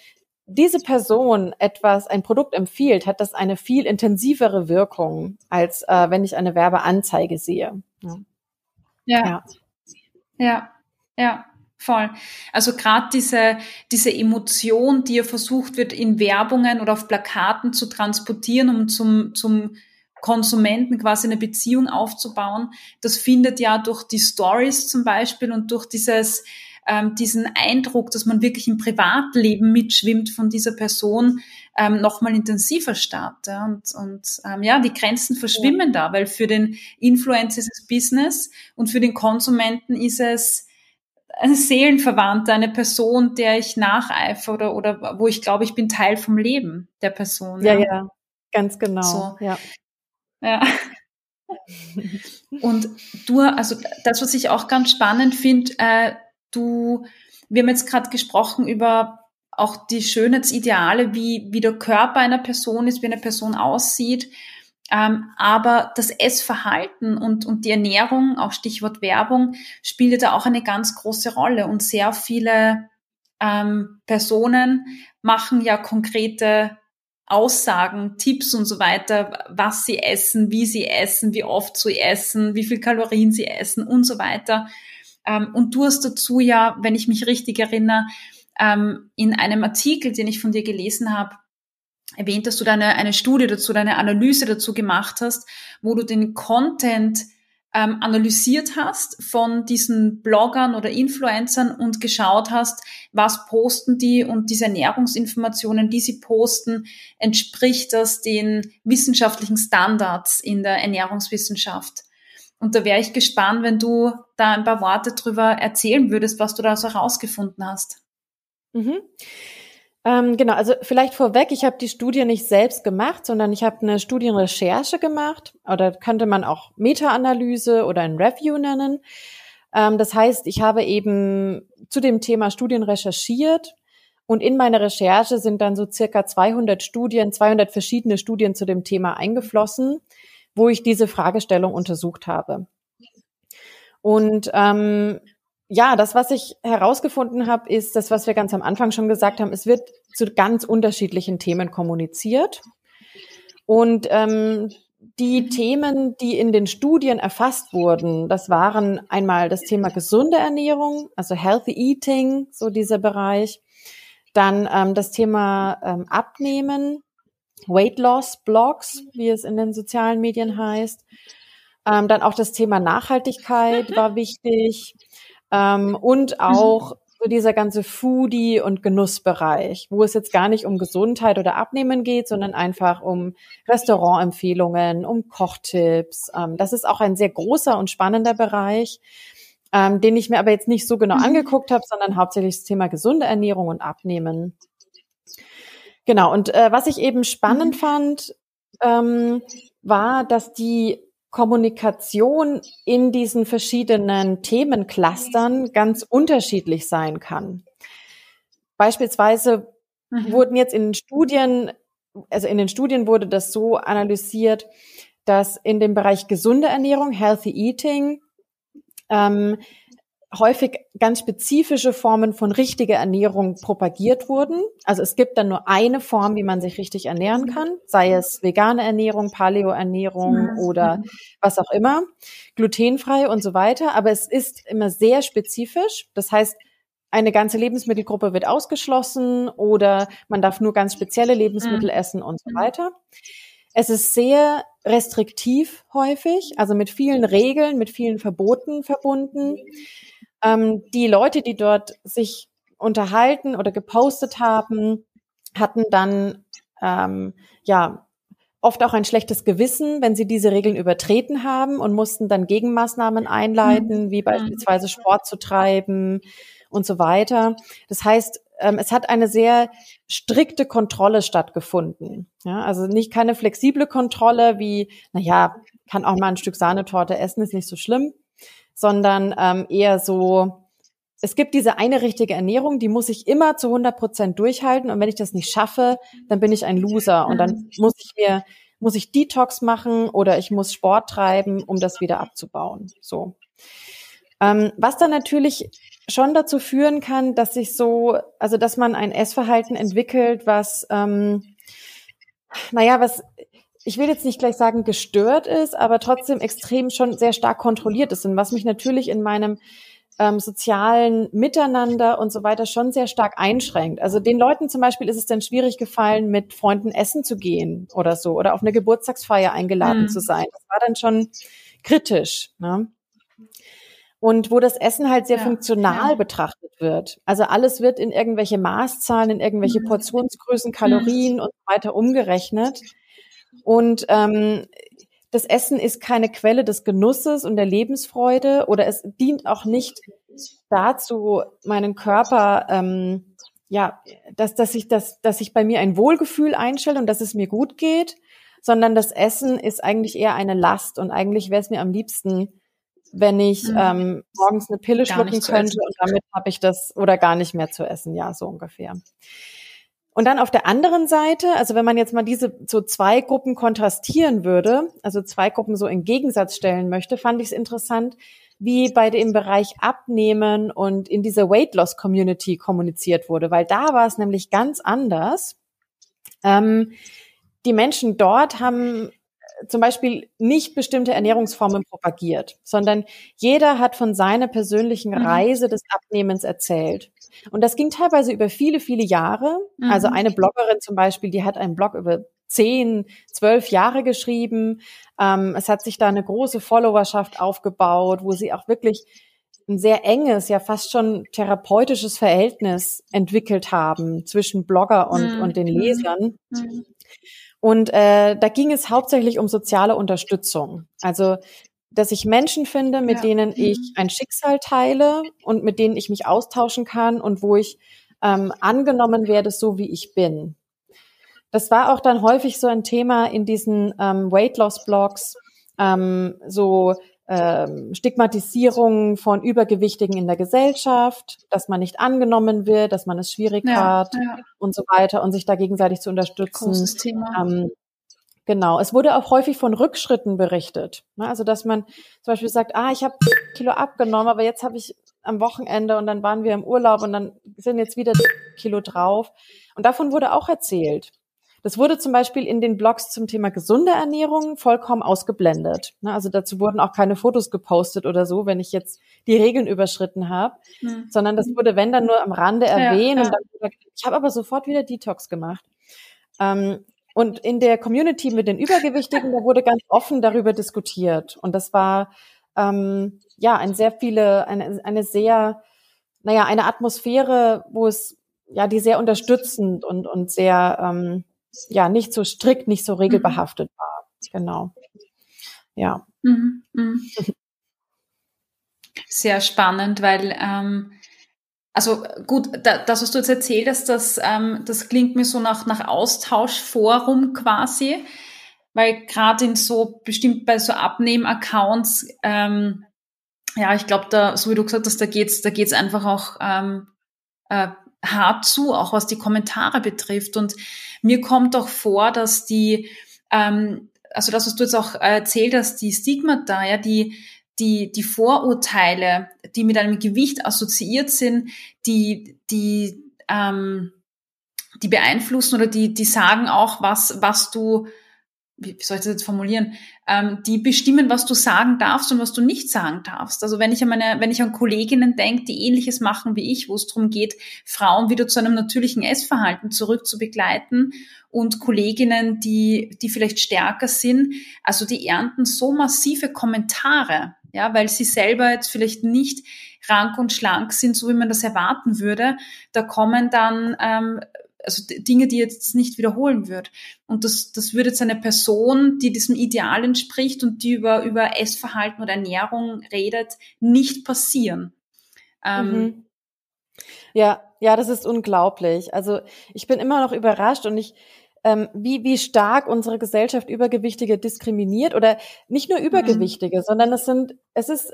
Speaker 2: diese Person etwas, ein Produkt empfiehlt, hat das eine viel intensivere Wirkung, als äh, wenn ich eine Werbeanzeige sehe.
Speaker 1: Ja. Ja. Ja. ja. Voll. Also gerade diese, diese Emotion, die ja versucht wird, in Werbungen oder auf Plakaten zu transportieren, um zum, zum Konsumenten quasi eine Beziehung aufzubauen. Das findet ja durch die Stories zum Beispiel und durch dieses ähm, diesen Eindruck, dass man wirklich im Privatleben mitschwimmt von dieser Person, ähm, nochmal intensiver statt. Ja? Und, und ähm, ja, die Grenzen verschwimmen ja. da, weil für den Influencer ist es Business und für den Konsumenten ist es ein Seelenverwandter, eine Person, der ich nacheifere oder, oder wo ich glaube, ich bin Teil vom Leben der Person.
Speaker 2: Ja, ja, ja ganz genau. So. Ja.
Speaker 1: ja. Und du, also das, was ich auch ganz spannend finde, äh, du, wir haben jetzt gerade gesprochen über auch die Schönheitsideale, wie, wie der Körper einer Person ist, wie eine Person aussieht. Ähm, aber das Essverhalten und, und die Ernährung, auch Stichwort Werbung, spielt da auch eine ganz große Rolle. Und sehr viele ähm, Personen machen ja konkrete Aussagen, Tipps und so weiter, was sie essen, wie sie essen, wie oft sie essen, wie viel Kalorien sie essen und so weiter. Ähm, und du hast dazu ja, wenn ich mich richtig erinnere, ähm, in einem Artikel, den ich von dir gelesen habe, erwähnt, dass du deine eine Studie dazu, deine Analyse dazu gemacht hast, wo du den Content ähm, analysiert hast von diesen Bloggern oder Influencern und geschaut hast, was posten die und diese Ernährungsinformationen, die sie posten, entspricht das den wissenschaftlichen Standards in der Ernährungswissenschaft. Und da wäre ich gespannt, wenn du da ein paar Worte drüber erzählen würdest, was du da so herausgefunden hast.
Speaker 2: Mhm. Ähm, genau, also vielleicht vorweg, ich habe die Studie nicht selbst gemacht, sondern ich habe eine Studienrecherche gemacht oder könnte man auch Meta-Analyse oder ein Review nennen. Ähm, das heißt, ich habe eben zu dem Thema Studien recherchiert und in meine Recherche sind dann so circa 200 Studien, 200 verschiedene Studien zu dem Thema eingeflossen wo ich diese Fragestellung untersucht habe. Und ähm, ja, das, was ich herausgefunden habe, ist das, was wir ganz am Anfang schon gesagt haben. Es wird zu ganz unterschiedlichen Themen kommuniziert. Und ähm, die Themen, die in den Studien erfasst wurden, das waren einmal das Thema gesunde Ernährung, also Healthy Eating, so dieser Bereich. Dann ähm, das Thema ähm, Abnehmen, Weight Loss Blogs, wie es in den sozialen Medien heißt. Ähm, dann auch das Thema Nachhaltigkeit war wichtig ähm, und auch so dieser ganze Foodie- und Genussbereich, wo es jetzt gar nicht um Gesundheit oder Abnehmen geht, sondern einfach um Restaurantempfehlungen, um Kochtipps. Ähm, das ist auch ein sehr großer und spannender Bereich, ähm, den ich mir aber jetzt nicht so genau mhm. angeguckt habe, sondern hauptsächlich das Thema gesunde Ernährung und Abnehmen. Genau, und äh, was ich eben spannend mhm. fand, ähm, war, dass die Kommunikation in diesen verschiedenen Themenclustern ganz unterschiedlich sein kann. Beispielsweise mhm. wurden jetzt in Studien, also in den Studien wurde das so analysiert, dass in dem Bereich gesunde Ernährung, Healthy Eating, ähm, häufig ganz spezifische Formen von richtiger Ernährung propagiert wurden. Also es gibt dann nur eine Form, wie man sich richtig ernähren kann, sei es vegane Ernährung, Paleo-Ernährung oder was auch immer, glutenfrei und so weiter. Aber es ist immer sehr spezifisch. Das heißt, eine ganze Lebensmittelgruppe wird ausgeschlossen oder man darf nur ganz spezielle Lebensmittel essen und so weiter. Es ist sehr restriktiv häufig, also mit vielen Regeln, mit vielen Verboten verbunden. Ähm, die Leute, die dort sich unterhalten oder gepostet haben, hatten dann ähm, ja oft auch ein schlechtes Gewissen, wenn sie diese Regeln übertreten haben und mussten dann Gegenmaßnahmen einleiten, mhm. wie beispielsweise Sport zu treiben und so weiter. Das heißt, ähm, es hat eine sehr strikte Kontrolle stattgefunden. Ja, also nicht keine flexible Kontrolle wie, na ja, kann auch mal ein Stück Sahnetorte essen, ist nicht so schlimm, sondern ähm, eher so, es gibt diese eine richtige Ernährung, die muss ich immer zu 100 Prozent durchhalten und wenn ich das nicht schaffe, dann bin ich ein Loser und dann muss ich mir, muss ich Detox machen oder ich muss Sport treiben, um das wieder abzubauen. So. Ähm, was dann natürlich schon dazu führen kann, dass sich so, also dass man ein Essverhalten entwickelt, was, ähm, naja, was ich will jetzt nicht gleich sagen gestört ist, aber trotzdem extrem schon sehr stark kontrolliert ist und was mich natürlich in meinem ähm, sozialen Miteinander und so weiter schon sehr stark einschränkt. Also den Leuten zum Beispiel ist es dann schwierig gefallen, mit Freunden essen zu gehen oder so oder auf eine Geburtstagsfeier eingeladen mhm. zu sein. Das war dann schon kritisch. Ne? Und wo das Essen halt sehr ja, funktional ja. betrachtet wird. Also alles wird in irgendwelche Maßzahlen, in irgendwelche mhm. Portionsgrößen, Kalorien mhm. und so weiter umgerechnet. Und ähm, das Essen ist keine Quelle des Genusses und der Lebensfreude oder es dient auch nicht dazu, meinen Körper, ähm, ja, dass, dass ich, dass, dass ich bei mir ein Wohlgefühl einstelle und dass es mir gut geht, sondern das Essen ist eigentlich eher eine Last und eigentlich wäre es mir am liebsten, wenn ich mhm. ähm, morgens eine Pille schlucken könnte und damit habe ich das oder gar nicht mehr zu essen, ja, so ungefähr. Und dann auf der anderen Seite, also wenn man jetzt mal diese so zwei Gruppen kontrastieren würde, also zwei Gruppen so in Gegensatz stellen möchte, fand ich es interessant, wie bei dem Bereich Abnehmen und in dieser Weight Loss Community kommuniziert wurde, weil da war es nämlich ganz anders. Ähm, die Menschen dort haben zum Beispiel nicht bestimmte Ernährungsformen propagiert, sondern jeder hat von seiner persönlichen mhm. Reise des Abnehmens erzählt. Und das ging teilweise über viele, viele Jahre. Mhm. Also eine Bloggerin zum Beispiel, die hat einen Blog über zehn, zwölf Jahre geschrieben. Ähm, es hat sich da eine große Followerschaft aufgebaut, wo sie auch wirklich ein sehr enges, ja fast schon therapeutisches Verhältnis entwickelt haben zwischen Blogger und, mhm. und den Lesern. Mhm. Und äh, da ging es hauptsächlich um soziale Unterstützung. Also dass ich Menschen finde, mit ja. denen ich mhm. ein Schicksal teile und mit denen ich mich austauschen kann und wo ich ähm, angenommen werde, so wie ich bin. Das war auch dann häufig so ein Thema in diesen ähm, Weight Loss Blogs, ähm, so ähm, Stigmatisierung von Übergewichtigen in der Gesellschaft, dass man nicht angenommen wird, dass man es schwierig ja, hat ja. und so weiter und sich da gegenseitig zu unterstützen. Großes Thema. Ähm, Genau. Es wurde auch häufig von Rückschritten berichtet. Ne? Also dass man zum Beispiel sagt, ah, ich habe Kilo abgenommen, aber jetzt habe ich am Wochenende und dann waren wir im Urlaub und dann sind jetzt wieder Kilo drauf. Und davon wurde auch erzählt. Das wurde zum Beispiel in den Blogs zum Thema gesunde Ernährung vollkommen ausgeblendet. Ne? Also dazu wurden auch keine Fotos gepostet oder so, wenn ich jetzt die Regeln überschritten habe, mhm. sondern das wurde, wenn dann nur am Rande erwähnt. Ja, ja. Und dann, ich habe aber sofort wieder Detox gemacht. Ähm, und in der Community mit den Übergewichtigen, da wurde ganz offen darüber diskutiert. Und das war ähm, ja ein sehr viele, eine, eine sehr, naja, eine Atmosphäre, wo es ja die sehr unterstützend und, und sehr ähm, ja nicht so strikt, nicht so regelbehaftet mhm. war. Genau. Ja. Mhm,
Speaker 1: mh. Sehr spannend, weil ähm, also gut, da, das, was du jetzt erzählt hast, das, ähm, das klingt mir so nach, nach Austauschforum quasi, weil gerade in so, bestimmt bei so Abnehm-Accounts, ähm, ja, ich glaube, da, so wie du gesagt hast, da geht's, da geht's einfach auch ähm, äh, hart zu, auch was die Kommentare betrifft. Und mir kommt auch vor, dass die, ähm, also das, was du jetzt auch erzählt hast, die Stigmata, ja, die die, die Vorurteile, die mit einem Gewicht assoziiert sind, die, die, ähm, die beeinflussen oder die, die sagen auch, was, was du, wie soll ich das jetzt formulieren, ähm, die bestimmen, was du sagen darfst und was du nicht sagen darfst. Also wenn ich an meine, wenn ich an Kolleginnen denke, die ähnliches machen wie ich, wo es darum geht, Frauen wieder zu einem natürlichen Essverhalten zurückzubegleiten und Kolleginnen, die, die vielleicht stärker sind, also die ernten so massive Kommentare, ja, weil sie selber jetzt vielleicht nicht rank und schlank sind, so wie man das erwarten würde. Da kommen dann ähm, also Dinge, die jetzt nicht wiederholen wird. Und das, das würde jetzt eine Person, die diesem Ideal entspricht und die über, über Essverhalten oder Ernährung redet, nicht passieren. Ähm,
Speaker 2: mhm. Ja, ja, das ist unglaublich. Also ich bin immer noch überrascht und ich, ähm, wie, wie stark unsere Gesellschaft Übergewichtige diskriminiert oder nicht nur mhm. Übergewichtige, mhm. sondern es sind, es ist,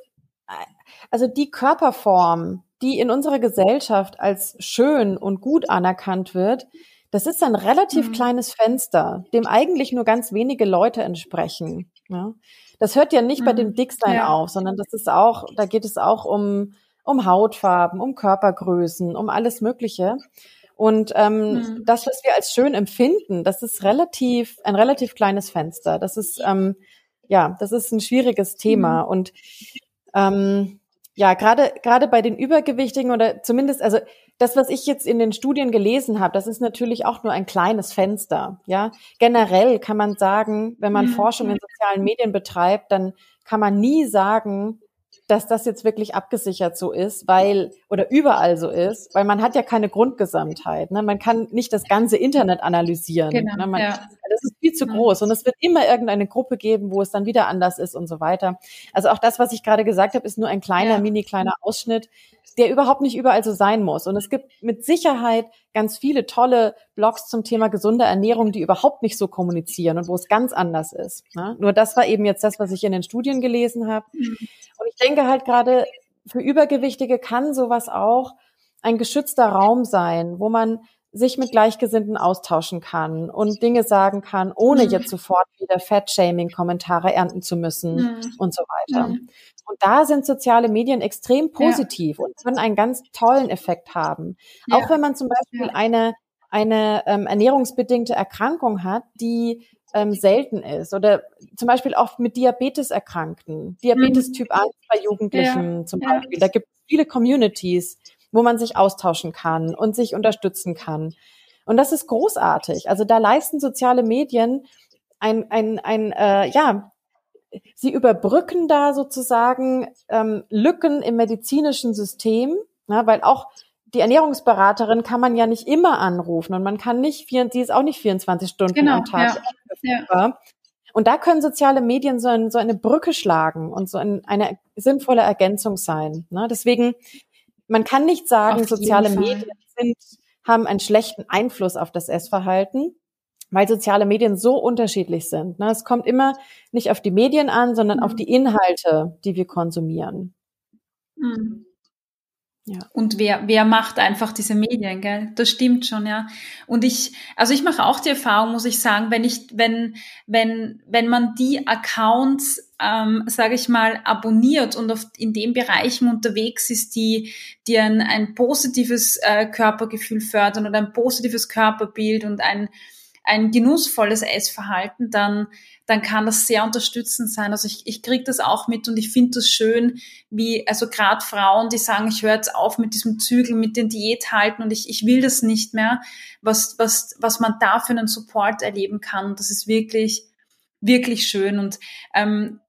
Speaker 2: also die Körperform, die in unserer Gesellschaft als schön und gut anerkannt wird, das ist ein relativ mhm. kleines Fenster, dem eigentlich nur ganz wenige Leute entsprechen. Ja? Das hört ja nicht mhm. bei dem Dicksein ja. auf, sondern das ist auch, da geht es auch um, um Hautfarben, um Körpergrößen, um alles Mögliche. Und ähm, mhm. das, was wir als schön empfinden, das ist relativ ein relativ kleines Fenster. Das ist ähm, ja, das ist ein schwieriges Thema. Mhm. Und ähm, ja, gerade gerade bei den Übergewichtigen oder zumindest, also das, was ich jetzt in den Studien gelesen habe, das ist natürlich auch nur ein kleines Fenster. Ja, generell kann man sagen, wenn man mhm. Forschung in sozialen Medien betreibt, dann kann man nie sagen, dass das jetzt wirklich abgesichert so ist, weil oder überall so ist, weil man hat ja keine Grundgesamtheit. Ne? Man kann nicht das ganze Internet analysieren. Genau, ne? man, ja. Das ist viel zu groß und es wird immer irgendeine Gruppe geben, wo es dann wieder anders ist und so weiter. Also auch das, was ich gerade gesagt habe, ist nur ein kleiner, ja. mini kleiner Ausschnitt, der überhaupt nicht überall so sein muss. Und es gibt mit Sicherheit ganz viele tolle Blogs zum Thema gesunde Ernährung, die überhaupt nicht so kommunizieren und wo es ganz anders ist. Ne? Nur das war eben jetzt das, was ich in den Studien gelesen habe. Mhm. Und ich denke halt gerade, für Übergewichtige kann sowas auch ein geschützter Raum sein, wo man sich mit Gleichgesinnten austauschen kann und Dinge sagen kann, ohne mhm. jetzt sofort wieder Fat-Shaming-Kommentare ernten zu müssen mhm. und so weiter. Mhm. Und da sind soziale Medien extrem positiv ja. und können einen ganz tollen Effekt haben. Ja. Auch wenn man zum Beispiel ja. eine, eine ähm, ernährungsbedingte Erkrankung hat, die ähm, selten ist oder zum Beispiel auch mit Diabetes erkrankten, Diabetes mhm. Typ 1 bei Jugendlichen zum Beispiel. Da gibt es viele Communities, wo man sich austauschen kann und sich unterstützen kann. Und das ist großartig. Also da leisten soziale Medien ein, ein, ein äh, ja, sie überbrücken da sozusagen ähm, Lücken im medizinischen System, na, weil auch die Ernährungsberaterin kann man ja nicht immer anrufen und man kann nicht, sie ist auch nicht 24 Stunden genau, am Tag ja, ja. Und da können soziale Medien so, ein, so eine Brücke schlagen und so ein, eine sinnvolle Ergänzung sein. Ne? Deswegen man kann nicht sagen, soziale Medien sind, haben einen schlechten Einfluss auf das Essverhalten, weil soziale Medien so unterschiedlich sind. Ne? Es kommt immer nicht auf die Medien an, sondern mhm. auf die Inhalte, die wir konsumieren.
Speaker 1: Mhm. Ja. Und wer, wer macht einfach diese Medien, gell? Das stimmt schon, ja. Und ich, also ich mache auch die Erfahrung, muss ich sagen, wenn ich, wenn, wenn, wenn man die Accounts, ähm, sage ich mal, abonniert und auf, in den Bereichen unterwegs ist, die, die ein, ein positives äh, Körpergefühl fördern oder ein positives Körperbild und ein, ein genussvolles Essverhalten, dann, dann kann das sehr unterstützend sein. Also ich, ich kriege das auch mit und ich finde das schön, wie, also gerade Frauen, die sagen, ich höre jetzt auf mit diesem Zügel, mit den Diäthalten und ich, ich will das nicht mehr, was, was, was man da für einen Support erleben kann. Das ist wirklich, wirklich schön. Und ähm,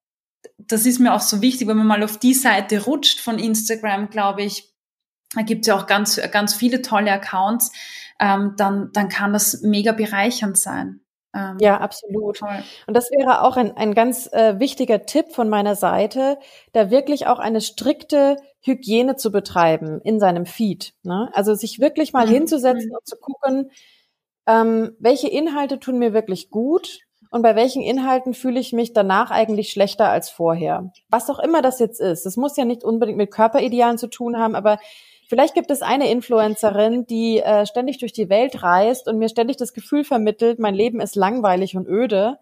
Speaker 1: das ist mir auch so wichtig, wenn man mal auf die Seite rutscht von Instagram, glaube ich, da gibt es ja auch ganz, ganz viele tolle Accounts, ähm, dann, dann kann das mega bereichernd sein.
Speaker 2: Ähm, ja, absolut. Toll. Und das wäre auch ein, ein ganz äh, wichtiger Tipp von meiner Seite, da wirklich auch eine strikte Hygiene zu betreiben in seinem Feed. Ne? Also sich wirklich mal mhm. hinzusetzen und zu gucken, ähm, welche Inhalte tun mir wirklich gut und bei welchen Inhalten fühle ich mich danach eigentlich schlechter als vorher. Was auch immer das jetzt ist. Das muss ja nicht unbedingt mit Körperidealen zu tun haben, aber Vielleicht gibt es eine Influencerin, die äh, ständig durch die Welt reist und mir ständig das Gefühl vermittelt, mein Leben ist langweilig und öde.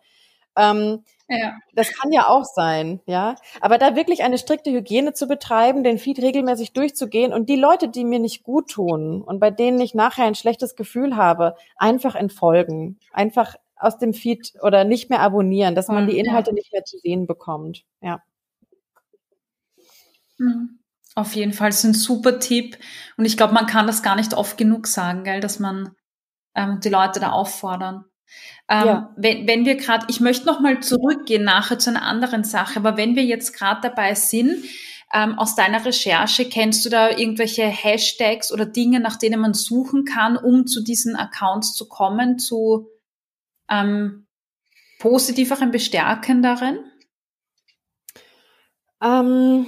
Speaker 2: Ähm, ja. Das kann ja auch sein, ja. Aber da wirklich eine strikte Hygiene zu betreiben, den Feed regelmäßig durchzugehen und die Leute, die mir nicht gut tun und bei denen ich nachher ein schlechtes Gefühl habe, einfach entfolgen. Einfach aus dem Feed oder nicht mehr abonnieren, dass man die Inhalte ja. nicht mehr zu sehen bekommt. Ja.
Speaker 1: Mhm. Auf jeden Fall ist ein super Tipp. Und ich glaube, man kann das gar nicht oft genug sagen, gell, dass man ähm, die Leute da auffordern. Ähm, ja. wenn, wenn wir gerade, ich möchte noch mal zurückgehen nachher zu einer anderen Sache, aber wenn wir jetzt gerade dabei sind, ähm, aus deiner Recherche, kennst du da irgendwelche Hashtags oder Dinge, nach denen man suchen kann, um zu diesen Accounts zu kommen, zu ähm, positiveren, bestärkenderen?
Speaker 2: Ähm,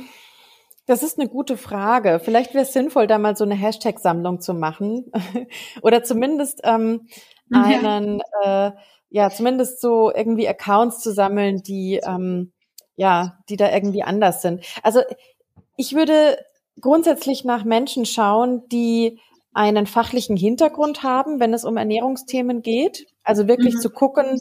Speaker 2: das ist eine gute Frage. Vielleicht wäre es sinnvoll, da mal so eine Hashtag-Sammlung zu machen. Oder zumindest ähm, einen, ja. Äh, ja, zumindest so irgendwie Accounts zu sammeln, die, ähm, ja, die da irgendwie anders sind. Also ich würde grundsätzlich nach Menschen schauen, die einen fachlichen Hintergrund haben, wenn es um Ernährungsthemen geht. Also wirklich mhm. zu gucken,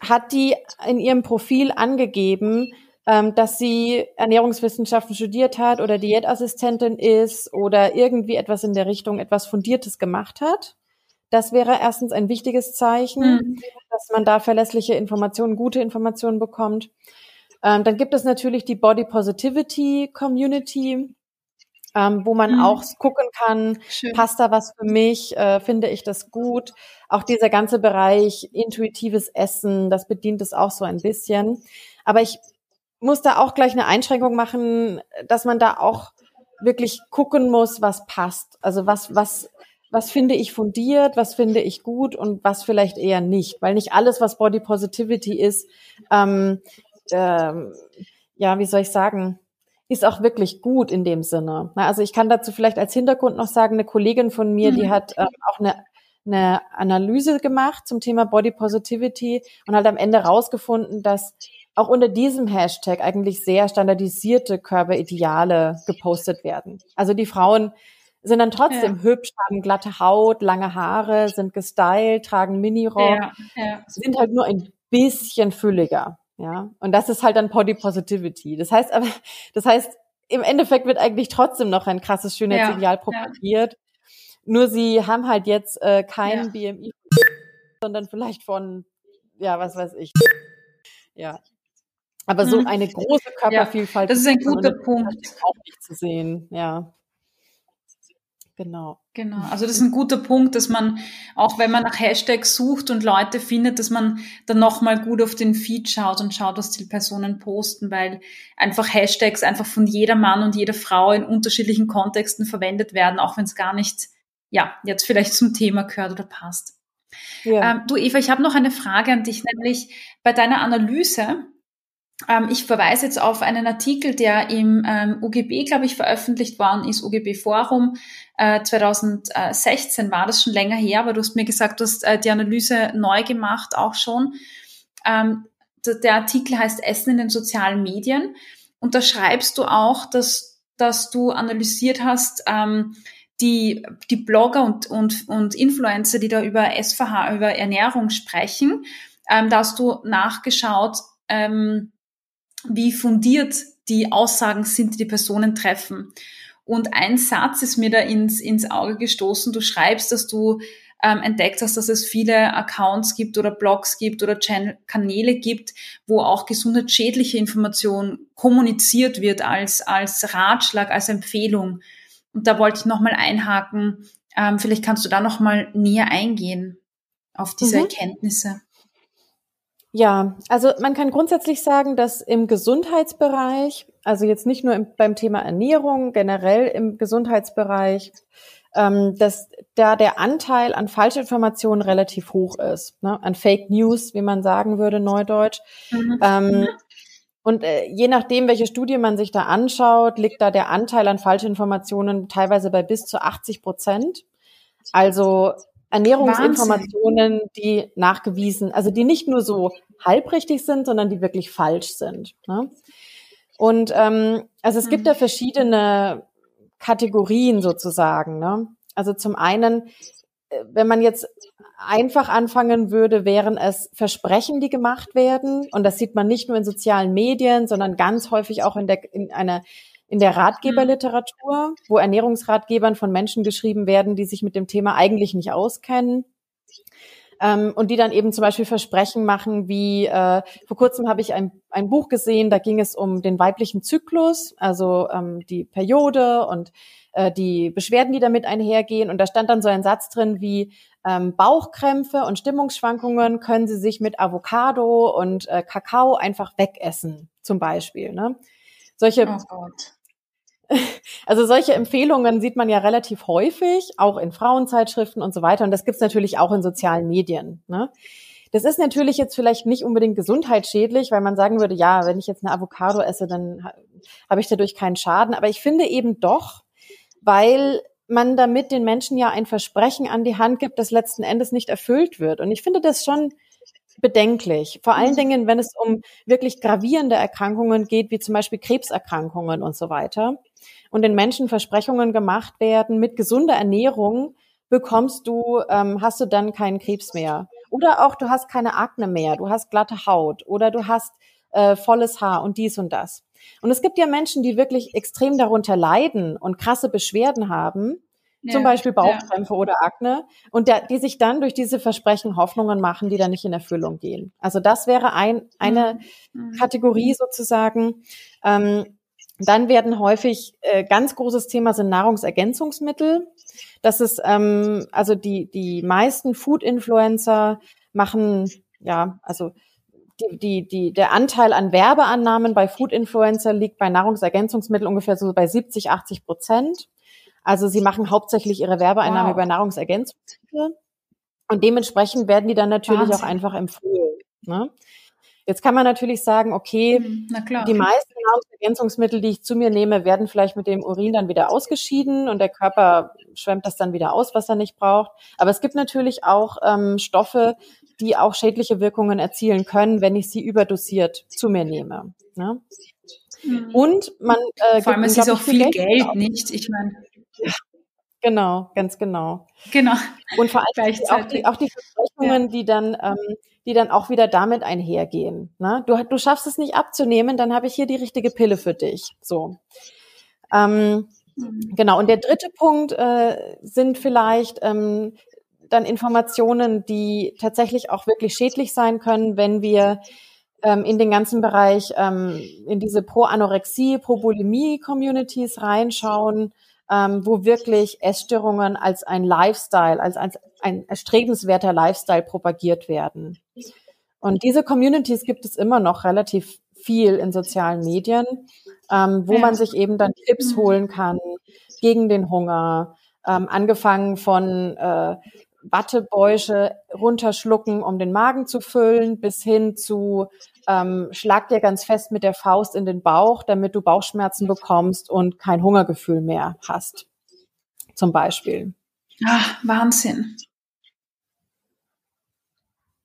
Speaker 2: hat die in ihrem Profil angegeben, ähm, dass sie Ernährungswissenschaften studiert hat oder Diätassistentin ist oder irgendwie etwas in der Richtung, etwas Fundiertes gemacht hat. Das wäre erstens ein wichtiges Zeichen, mhm. dass man da verlässliche Informationen, gute Informationen bekommt. Ähm, dann gibt es natürlich die Body Positivity Community, ähm, wo man mhm. auch gucken kann, Schön. passt da was für mich, äh, finde ich das gut. Auch dieser ganze Bereich intuitives Essen, das bedient es auch so ein bisschen. Aber ich muss da auch gleich eine Einschränkung machen, dass man da auch wirklich gucken muss, was passt. Also was, was, was finde ich fundiert, was finde ich gut und was vielleicht eher nicht. Weil nicht alles, was Body Positivity ist, ähm, ähm, ja, wie soll ich sagen, ist auch wirklich gut in dem Sinne. Also ich kann dazu vielleicht als Hintergrund noch sagen, eine Kollegin von mir, mhm. die hat ähm, auch eine, eine Analyse gemacht zum Thema Body Positivity und hat am Ende rausgefunden, dass auch unter diesem Hashtag eigentlich sehr standardisierte Körperideale gepostet werden. Also die Frauen sind dann trotzdem ja. hübsch, haben glatte Haut, lange Haare, sind gestylt, tragen Minirock, ja, ja. sind halt nur ein bisschen fülliger. Ja, und das ist halt dann Body Positivity. Das heißt aber, das heißt, im Endeffekt wird eigentlich trotzdem noch ein krasses Schönheitsideal propagiert. Nur sie haben halt jetzt äh, kein ja. BMI, sondern vielleicht von, ja, was weiß ich. Ja. Aber so hm. eine große Körpervielfalt.
Speaker 1: Ja, das ist ein guter Punkt.
Speaker 2: Auch nicht zu sehen, ja. Genau.
Speaker 1: Genau. Also das ist ein guter Punkt, dass man, auch wenn man nach Hashtags sucht und Leute findet, dass man dann nochmal gut auf den Feed schaut und schaut, was die Personen posten, weil einfach Hashtags einfach von jeder Mann und jeder Frau in unterschiedlichen Kontexten verwendet werden, auch wenn es gar nicht, ja, jetzt vielleicht zum Thema gehört oder passt. Ja. Ähm, du Eva, ich habe noch eine Frage an dich, nämlich bei deiner Analyse ähm, ich verweise jetzt auf einen Artikel, der im ähm, UGB, glaube ich, veröffentlicht worden ist, UGB Forum. Äh, 2016 war das schon länger her, aber du hast mir gesagt, du hast äh, die Analyse neu gemacht, auch schon. Ähm, der Artikel heißt Essen in den sozialen Medien. Und da schreibst du auch, dass, dass du analysiert hast, ähm, die, die Blogger und, und, und Influencer, die da über SVH, über Ernährung sprechen, ähm, da hast du nachgeschaut, ähm, wie fundiert die Aussagen sind, die die Personen treffen. Und ein Satz ist mir da ins, ins Auge gestoßen. Du schreibst, dass du ähm, entdeckt hast, dass es viele Accounts gibt oder Blogs gibt oder Channel Kanäle gibt, wo auch gesundheitsschädliche Information kommuniziert wird als, als Ratschlag, als Empfehlung. Und da wollte ich nochmal einhaken. Ähm, vielleicht kannst du da nochmal näher eingehen auf diese mhm. Erkenntnisse.
Speaker 2: Ja, also man kann grundsätzlich sagen, dass im Gesundheitsbereich, also jetzt nicht nur im, beim Thema Ernährung, generell im Gesundheitsbereich, ähm, dass da der Anteil an Falschinformationen relativ hoch ist, ne? an Fake News, wie man sagen würde, neudeutsch. Mhm. Ähm, und äh, je nachdem, welche Studie man sich da anschaut, liegt da der Anteil an Falschinformationen teilweise bei bis zu 80 Prozent. Also Ernährungsinformationen, Wahnsinn. die nachgewiesen, also die nicht nur so halbrichtig sind, sondern die wirklich falsch sind. Ne? Und ähm, also es gibt da mhm. verschiedene Kategorien sozusagen. Ne? Also zum einen, äh, wenn man jetzt einfach anfangen würde, wären es Versprechen, die gemacht werden. Und das sieht man nicht nur in sozialen Medien, sondern ganz häufig auch in, der, in einer in der Ratgeberliteratur, wo Ernährungsratgebern von Menschen geschrieben werden, die sich mit dem Thema eigentlich nicht auskennen. Ähm, und die dann eben zum Beispiel Versprechen machen, wie äh, vor kurzem habe ich ein, ein Buch gesehen, da ging es um den weiblichen Zyklus, also ähm, die Periode und äh, die Beschwerden, die damit einhergehen. Und da stand dann so ein Satz drin wie ähm, Bauchkrämpfe und Stimmungsschwankungen können Sie sich mit Avocado und äh, Kakao einfach wegessen, zum Beispiel. Ne? Solche oh also solche Empfehlungen sieht man ja relativ häufig, auch in Frauenzeitschriften und so weiter. Und das gibt's natürlich auch in sozialen Medien. Ne? Das ist natürlich jetzt vielleicht nicht unbedingt gesundheitsschädlich, weil man sagen würde, ja, wenn ich jetzt eine Avocado esse, dann habe ich dadurch keinen Schaden. Aber ich finde eben doch, weil man damit den Menschen ja ein Versprechen an die Hand gibt, das letzten Endes nicht erfüllt wird. Und ich finde das schon bedenklich. Vor allen mhm. Dingen, wenn es um wirklich gravierende Erkrankungen geht, wie zum Beispiel Krebserkrankungen und so weiter. Und den Menschen Versprechungen gemacht werden, mit gesunder Ernährung bekommst du, ähm, hast du dann keinen Krebs mehr. Oder auch du hast keine Akne mehr, du hast glatte Haut oder du hast äh, volles Haar und dies und das. Und es gibt ja Menschen, die wirklich extrem darunter leiden und krasse Beschwerden haben, ja, zum Beispiel Bauchkrämpfe ja. oder Akne, und der, die sich dann durch diese Versprechen Hoffnungen machen, die dann nicht in Erfüllung gehen. Also das wäre ein, eine mhm. mhm. Kategorie sozusagen. Ähm, dann werden häufig äh, ganz großes Thema sind Nahrungsergänzungsmittel. Das ist ähm, also die die meisten Food-Influencer machen ja also die, die, die, der Anteil an Werbeannahmen bei Food-Influencer liegt bei Nahrungsergänzungsmitteln ungefähr so bei 70, 80 Prozent. Also sie machen hauptsächlich ihre Werbeeinnahme wow. über Nahrungsergänzungsmittel. Und dementsprechend werden die dann natürlich Wahnsinn. auch einfach empfohlen. Ne? Jetzt kann man natürlich sagen, okay, hm, die meisten Nahrungsergänzungsmittel, die ich zu mir nehme, werden vielleicht mit dem Urin dann wieder ausgeschieden und der Körper schwemmt das dann wieder aus, was er nicht braucht. Aber es gibt natürlich auch ähm, Stoffe, die auch schädliche Wirkungen erzielen können, wenn ich sie überdosiert zu mir nehme. Ne? Mhm. Und man
Speaker 1: äh, vor allem es ist auch viel Geld, Geld nicht. Ich meine
Speaker 2: Genau, ganz genau.
Speaker 1: Genau.
Speaker 2: Und vor allem auch die, auch die Versprechungen, ja. die dann, ähm, die dann auch wieder damit einhergehen. Ne? Du, du schaffst es nicht abzunehmen, dann habe ich hier die richtige Pille für dich. So. Ähm, mhm. Genau. Und der dritte Punkt äh, sind vielleicht ähm, dann Informationen, die tatsächlich auch wirklich schädlich sein können, wenn wir ähm, in den ganzen Bereich, ähm, in diese Pro-Anorexie, Pro-Bulimie-Communities reinschauen ähm, wo wirklich Essstörungen als ein Lifestyle, als, als ein erstrebenswerter Lifestyle propagiert werden. Und diese Communities gibt es immer noch relativ viel in sozialen Medien, ähm, wo man sich eben dann Tipps mhm. holen kann gegen den Hunger, ähm, angefangen von äh, Wattebäusche runterschlucken, um den Magen zu füllen, bis hin zu ähm, schlag dir ganz fest mit der Faust in den Bauch, damit du Bauchschmerzen bekommst und kein Hungergefühl mehr hast. Zum Beispiel.
Speaker 1: Ach, Wahnsinn.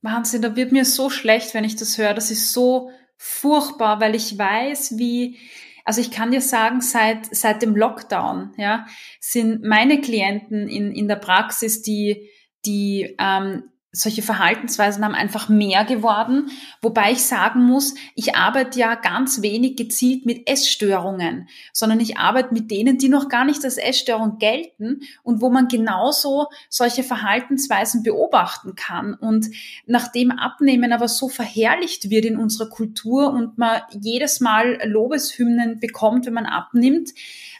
Speaker 1: Wahnsinn, da wird mir so schlecht, wenn ich das höre. Das ist so furchtbar, weil ich weiß, wie, also ich kann dir sagen, seit, seit dem Lockdown, ja, sind meine Klienten in, in der Praxis, die, die ähm, solche Verhaltensweisen haben einfach mehr geworden, wobei ich sagen muss, ich arbeite ja ganz wenig gezielt mit Essstörungen, sondern ich arbeite mit denen, die noch gar nicht als Essstörung gelten und wo man genauso solche Verhaltensweisen beobachten kann. Und nachdem Abnehmen aber so verherrlicht wird in unserer Kultur und man jedes Mal Lobeshymnen bekommt, wenn man abnimmt,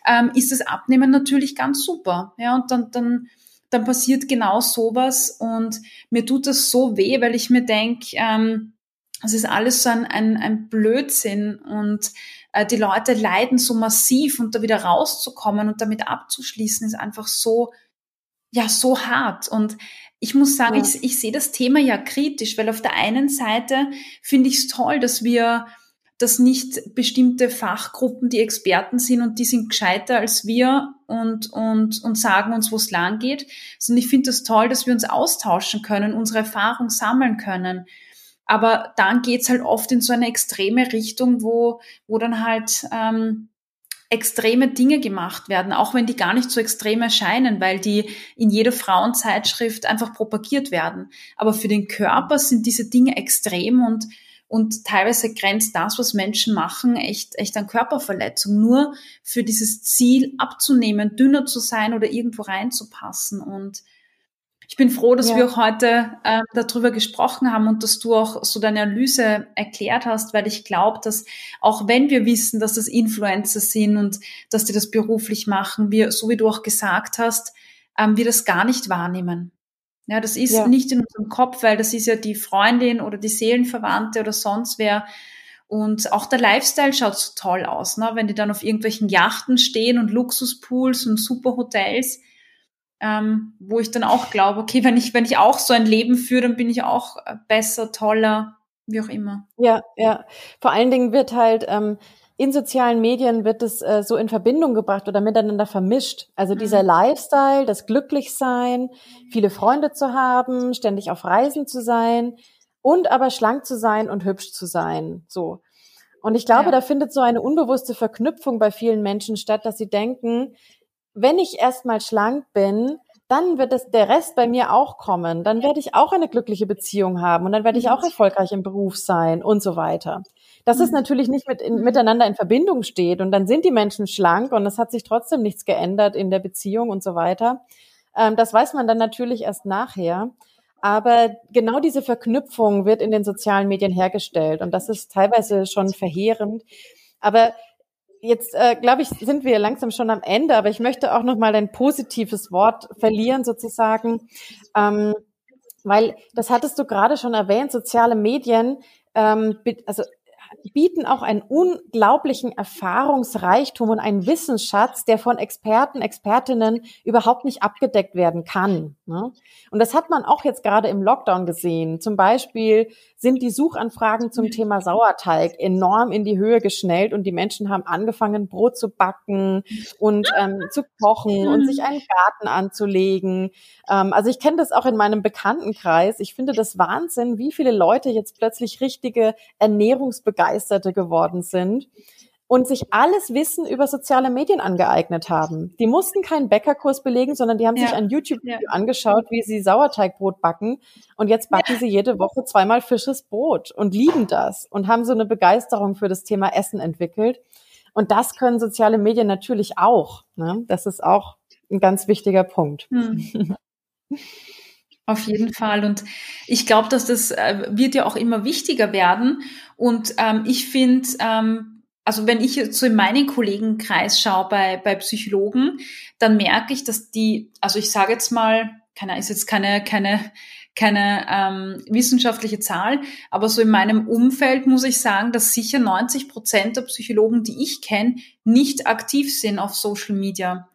Speaker 1: ähm, ist das Abnehmen natürlich ganz super. Ja, und dann, dann dann passiert genau sowas und mir tut das so weh, weil ich mir denke, ähm, es ist alles so ein, ein, ein Blödsinn und äh, die Leute leiden so massiv und da wieder rauszukommen und damit abzuschließen ist einfach so, ja, so hart und ich muss sagen, ja. ich, ich sehe das Thema ja kritisch, weil auf der einen Seite finde ich es toll, dass wir dass nicht bestimmte Fachgruppen die Experten sind und die sind gescheiter als wir und, und, und sagen uns, wo es lang geht, sondern ich finde das toll, dass wir uns austauschen können, unsere Erfahrung sammeln können. Aber dann geht's halt oft in so eine extreme Richtung, wo, wo dann halt ähm, extreme Dinge gemacht werden, auch wenn die gar nicht so extrem erscheinen, weil die in jeder Frauenzeitschrift einfach propagiert werden. Aber für den Körper sind diese Dinge extrem und und teilweise grenzt das, was Menschen machen, echt, echt an Körperverletzung. Nur für dieses Ziel abzunehmen, dünner zu sein oder irgendwo reinzupassen. Und ich bin froh, dass ja. wir auch heute äh, darüber gesprochen haben und dass du auch so deine Analyse erklärt hast, weil ich glaube, dass auch wenn wir wissen, dass das Influencer sind und dass die das beruflich machen, wir, so wie du auch gesagt hast, ähm, wir das gar nicht wahrnehmen. Ja, das ist ja. nicht in unserem Kopf, weil das ist ja die Freundin oder die Seelenverwandte oder sonst wer. Und auch der Lifestyle schaut so toll aus, ne? wenn die dann auf irgendwelchen Yachten stehen und Luxuspools und super Hotels, ähm, wo ich dann auch glaube, okay, wenn ich, wenn ich auch so ein Leben führe, dann bin ich auch besser, toller, wie auch immer.
Speaker 2: Ja, ja. Vor allen Dingen wird halt ähm, in sozialen Medien wird es äh, so in Verbindung gebracht oder miteinander vermischt. Also mhm. dieser Lifestyle, das Glücklichsein, viele Freunde zu haben, ständig auf Reisen zu sein und aber schlank zu sein und hübsch zu sein. So. Und ich glaube, ja. da findet so eine unbewusste Verknüpfung bei vielen Menschen statt, dass sie denken, wenn ich erstmal schlank bin, dann wird es der Rest bei mir auch kommen. Dann werde ich auch eine glückliche Beziehung haben und dann werde ich auch mhm. erfolgreich im Beruf sein und so weiter. Dass es mhm. natürlich nicht mit, in, miteinander in Verbindung steht und dann sind die Menschen schlank und es hat sich trotzdem nichts geändert in der Beziehung und so weiter. Ähm, das weiß man dann natürlich erst nachher. Aber genau diese Verknüpfung wird in den sozialen Medien hergestellt und das ist teilweise schon verheerend. Aber jetzt, äh, glaube ich, sind wir langsam schon am Ende, aber ich möchte auch noch mal ein positives Wort verlieren sozusagen, ähm, weil das hattest du gerade schon erwähnt, soziale Medien, ähm, also bieten auch einen unglaublichen Erfahrungsreichtum und einen Wissensschatz, der von Experten, Expertinnen überhaupt nicht abgedeckt werden kann. Ne? Und das hat man auch jetzt gerade im Lockdown gesehen. Zum Beispiel sind die Suchanfragen zum Thema Sauerteig enorm in die Höhe geschnellt und die Menschen haben angefangen, Brot zu backen und ähm, zu kochen und sich einen Garten anzulegen. Ähm, also ich kenne das auch in meinem Bekanntenkreis. Ich finde das Wahnsinn, wie viele Leute jetzt plötzlich richtige Ernährungsbegeisterte geworden sind und sich alles Wissen über soziale Medien angeeignet haben. Die mussten keinen Bäckerkurs belegen, sondern die haben ja. sich ein YouTube-Video ja. angeschaut, wie sie Sauerteigbrot backen. Und jetzt backen ja. sie jede Woche zweimal frisches Brot und lieben das und haben so eine Begeisterung für das Thema Essen entwickelt. Und das können soziale Medien natürlich auch. Ne? Das ist auch ein ganz wichtiger Punkt. Hm.
Speaker 1: Auf jeden Fall. Und ich glaube, dass das äh, wird ja auch immer wichtiger werden. Und ähm, ich finde, ähm, also wenn ich jetzt so in meinen Kollegenkreis schaue bei, bei Psychologen, dann merke ich, dass die, also ich sage jetzt mal, keine, ist jetzt keine, keine, keine ähm, wissenschaftliche Zahl, aber so in meinem Umfeld muss ich sagen, dass sicher 90 Prozent der Psychologen, die ich kenne, nicht aktiv sind auf Social Media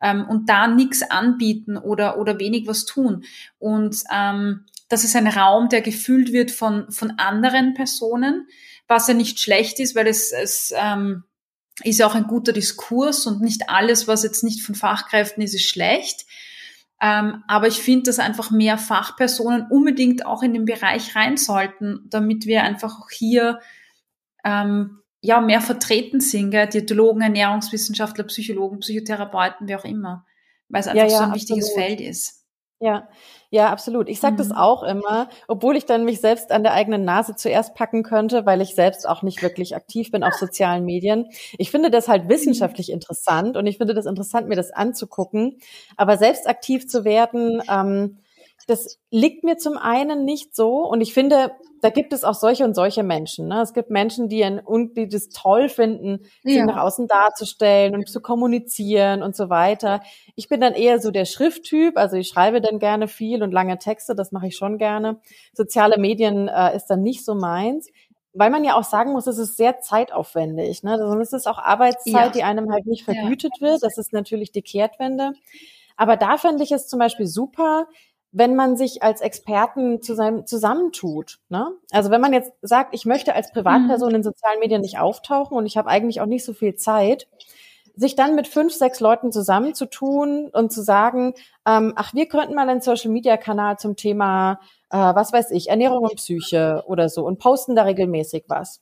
Speaker 1: ähm, und da nichts anbieten oder, oder wenig was tun. Und ähm, das ist ein Raum, der gefüllt wird von, von anderen Personen was ja nicht schlecht ist, weil es, es ähm, ist ja auch ein guter Diskurs und nicht alles, was jetzt nicht von Fachkräften ist, ist schlecht. Ähm, aber ich finde, dass einfach mehr Fachpersonen unbedingt auch in den Bereich rein sollten, damit wir einfach auch hier ähm, ja mehr vertreten sind, gell? Diätologen, Ernährungswissenschaftler, Psychologen, Psychotherapeuten, wie auch immer, weil es einfach ja, ja, so ein absolut. wichtiges Feld ist.
Speaker 2: Ja, ja, absolut. Ich sage mhm. das auch immer, obwohl ich dann mich selbst an der eigenen Nase zuerst packen könnte, weil ich selbst auch nicht wirklich aktiv bin auf sozialen Medien. Ich finde das halt wissenschaftlich interessant und ich finde das interessant, mir das anzugucken. Aber selbst aktiv zu werden, ähm, das liegt mir zum einen nicht so und ich finde, da gibt es auch solche und solche Menschen. Ne? Es gibt Menschen, die, ein, die das toll finden, sich ja. nach außen darzustellen und zu kommunizieren und so weiter. Ich bin dann eher so der Schrifttyp, also ich schreibe dann gerne viel und lange Texte, das mache ich schon gerne. Soziale Medien äh, ist dann nicht so meins. Weil man ja auch sagen muss, es ist sehr zeitaufwendig. Ne? Also es ist auch Arbeitszeit, ja. die einem halt nicht vergütet ja. wird. Das ist natürlich die Kehrtwende. Aber da fände ich es zum Beispiel super, wenn man sich als Experten zusammen, zusammentut. Ne? Also wenn man jetzt sagt, ich möchte als Privatperson mhm. in sozialen Medien nicht auftauchen und ich habe eigentlich auch nicht so viel Zeit, sich dann mit fünf, sechs Leuten zusammenzutun und zu sagen, ähm, ach, wir könnten mal einen Social-Media-Kanal zum Thema, äh, was weiß ich, Ernährung und Psyche oder so und posten da regelmäßig was.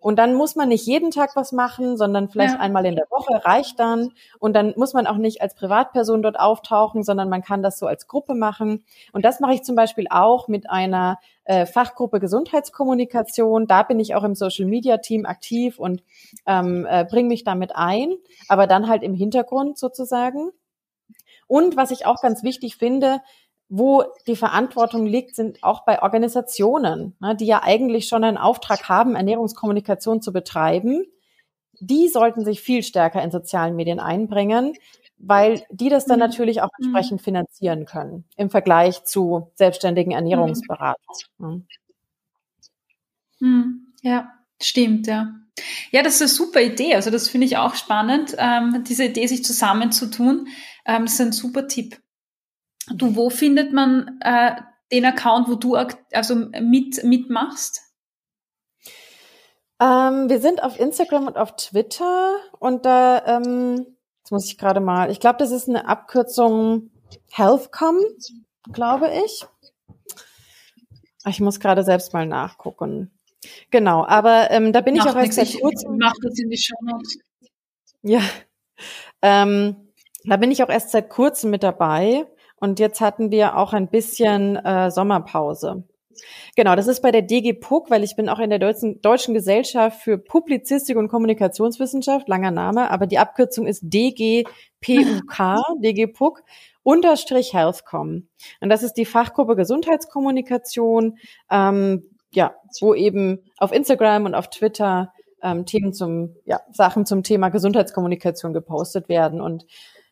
Speaker 2: Und dann muss man nicht jeden Tag was machen, sondern vielleicht ja. einmal in der Woche reicht dann. Und dann muss man auch nicht als Privatperson dort auftauchen, sondern man kann das so als Gruppe machen. Und das mache ich zum Beispiel auch mit einer äh, Fachgruppe Gesundheitskommunikation. Da bin ich auch im Social Media Team aktiv und ähm, äh, bringe mich damit ein, aber dann halt im Hintergrund sozusagen. Und was ich auch ganz wichtig finde, wo die Verantwortung liegt, sind auch bei Organisationen, ne, die ja eigentlich schon einen Auftrag haben, Ernährungskommunikation zu betreiben. Die sollten sich viel stärker in sozialen Medien einbringen, weil die das dann mhm. natürlich auch mhm. entsprechend finanzieren können im Vergleich zu selbstständigen Ernährungsberatern.
Speaker 1: Mhm. mhm. Ja, stimmt, ja. Ja, das ist eine super Idee. Also das finde ich auch spannend, ähm, diese Idee, sich zusammenzutun. Ähm, das ist ein super Tipp. Du, wo findet man äh, den Account, wo du also mit, mitmachst?
Speaker 2: Ähm, wir sind auf Instagram und auf Twitter und da, ähm, jetzt muss ich gerade mal, ich glaube, das ist eine Abkürzung Healthcom, glaube ich. Ich muss gerade selbst mal nachgucken. Genau, aber ähm, da bin Macht ich auch erst seit kurzem. Mach das in die Show Notes. Ja, ähm, da bin ich auch erst seit kurzem mit dabei. Und jetzt hatten wir auch ein bisschen äh, Sommerpause. Genau, das ist bei der DG PUC, weil ich bin auch in der Deutschen, Deutschen Gesellschaft für Publizistik und Kommunikationswissenschaft, langer Name, aber die Abkürzung ist DGPUK, DG PUC, unterstrich Healthcom. Und das ist die Fachgruppe Gesundheitskommunikation, ähm, ja, wo eben auf Instagram und auf Twitter ähm, Themen zum, ja, Sachen zum Thema Gesundheitskommunikation gepostet werden. Und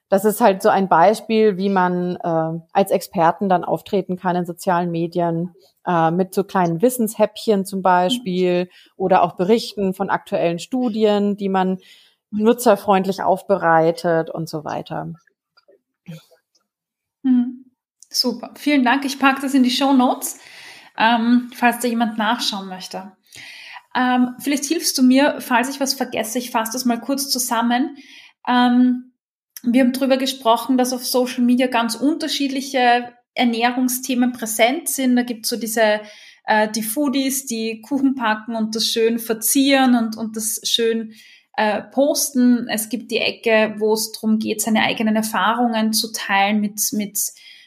Speaker 2: das ist halt so ein Beispiel, wie man äh, als Experten dann auftreten kann in sozialen Medien äh, mit so kleinen Wissenshäppchen zum Beispiel oder auch Berichten von aktuellen Studien, die man nutzerfreundlich aufbereitet und so weiter.
Speaker 1: Mhm. Super, vielen Dank. Ich packe das in die Show Notes, ähm, falls da jemand nachschauen möchte. Ähm, vielleicht hilfst du mir, falls ich was vergesse, ich fasse das mal kurz zusammen. Ähm, wir haben darüber gesprochen, dass auf Social Media ganz unterschiedliche Ernährungsthemen präsent sind. Da gibt es so diese äh, die Foodies, die Kuchen packen und das schön verzieren und, und das schön äh, posten. Es gibt die Ecke, wo es darum geht, seine eigenen Erfahrungen zu teilen, mit, mit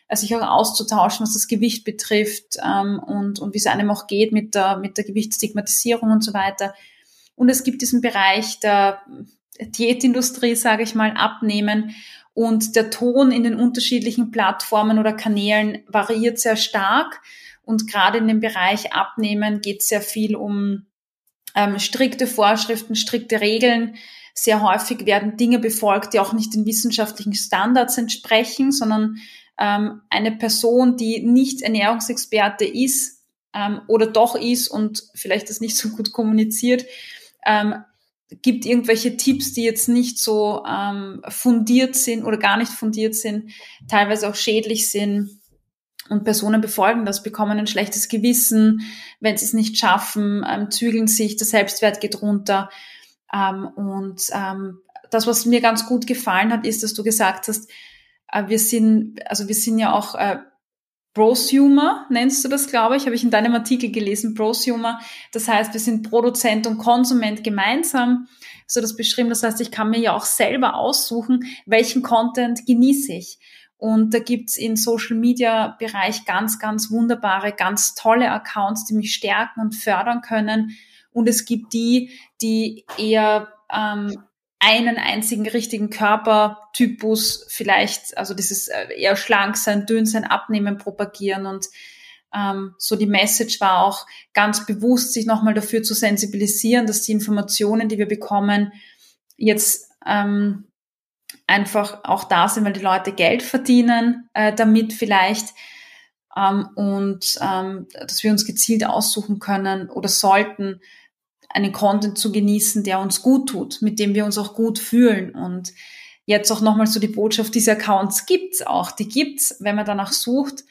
Speaker 1: also sich auch auszutauschen, was das Gewicht betrifft ähm, und, und wie es einem auch geht mit der, mit der Gewichtsstigmatisierung und so weiter. Und es gibt diesen Bereich der Diätindustrie, sage ich mal, abnehmen. Und der Ton in den unterschiedlichen Plattformen oder Kanälen variiert sehr stark. Und gerade in dem Bereich Abnehmen geht es sehr viel um ähm, strikte Vorschriften, strikte Regeln. Sehr häufig werden Dinge befolgt, die auch nicht den wissenschaftlichen Standards entsprechen, sondern ähm, eine Person, die nicht Ernährungsexperte ist ähm, oder doch ist und vielleicht das nicht so gut kommuniziert, ähm, gibt irgendwelche Tipps, die jetzt nicht so ähm, fundiert sind oder gar nicht fundiert sind, teilweise auch schädlich sind und Personen befolgen das, bekommen ein schlechtes Gewissen, wenn sie es nicht schaffen, ähm, zügeln sich, der Selbstwert geht runter. Ähm, und ähm, das, was mir ganz gut gefallen hat, ist, dass du gesagt hast, äh, wir sind, also wir sind ja auch äh, Prosumer, nennst du das, glaube ich, habe ich in deinem Artikel gelesen, Prosumer. Das heißt, wir sind Produzent und Konsument gemeinsam, so das beschrieben. Das heißt, ich kann mir ja auch selber aussuchen, welchen Content genieße ich. Und da gibt's im Social-Media-Bereich ganz, ganz wunderbare, ganz tolle Accounts, die mich stärken und fördern können. Und es gibt die, die eher ähm, einen einzigen richtigen Körpertypus vielleicht, also dieses äh, eher schlank sein, dünn sein, abnehmen propagieren und ähm, so die Message war auch ganz bewusst, sich nochmal dafür zu sensibilisieren, dass die Informationen, die wir bekommen, jetzt ähm, einfach auch da sind, weil die Leute Geld verdienen äh, damit vielleicht ähm, und ähm, dass wir uns gezielt aussuchen können oder sollten, einen Content zu genießen, der uns gut tut, mit dem wir uns auch gut fühlen. Und jetzt auch nochmal so die Botschaft, diese Accounts gibt's auch, die gibt's, wenn man danach sucht.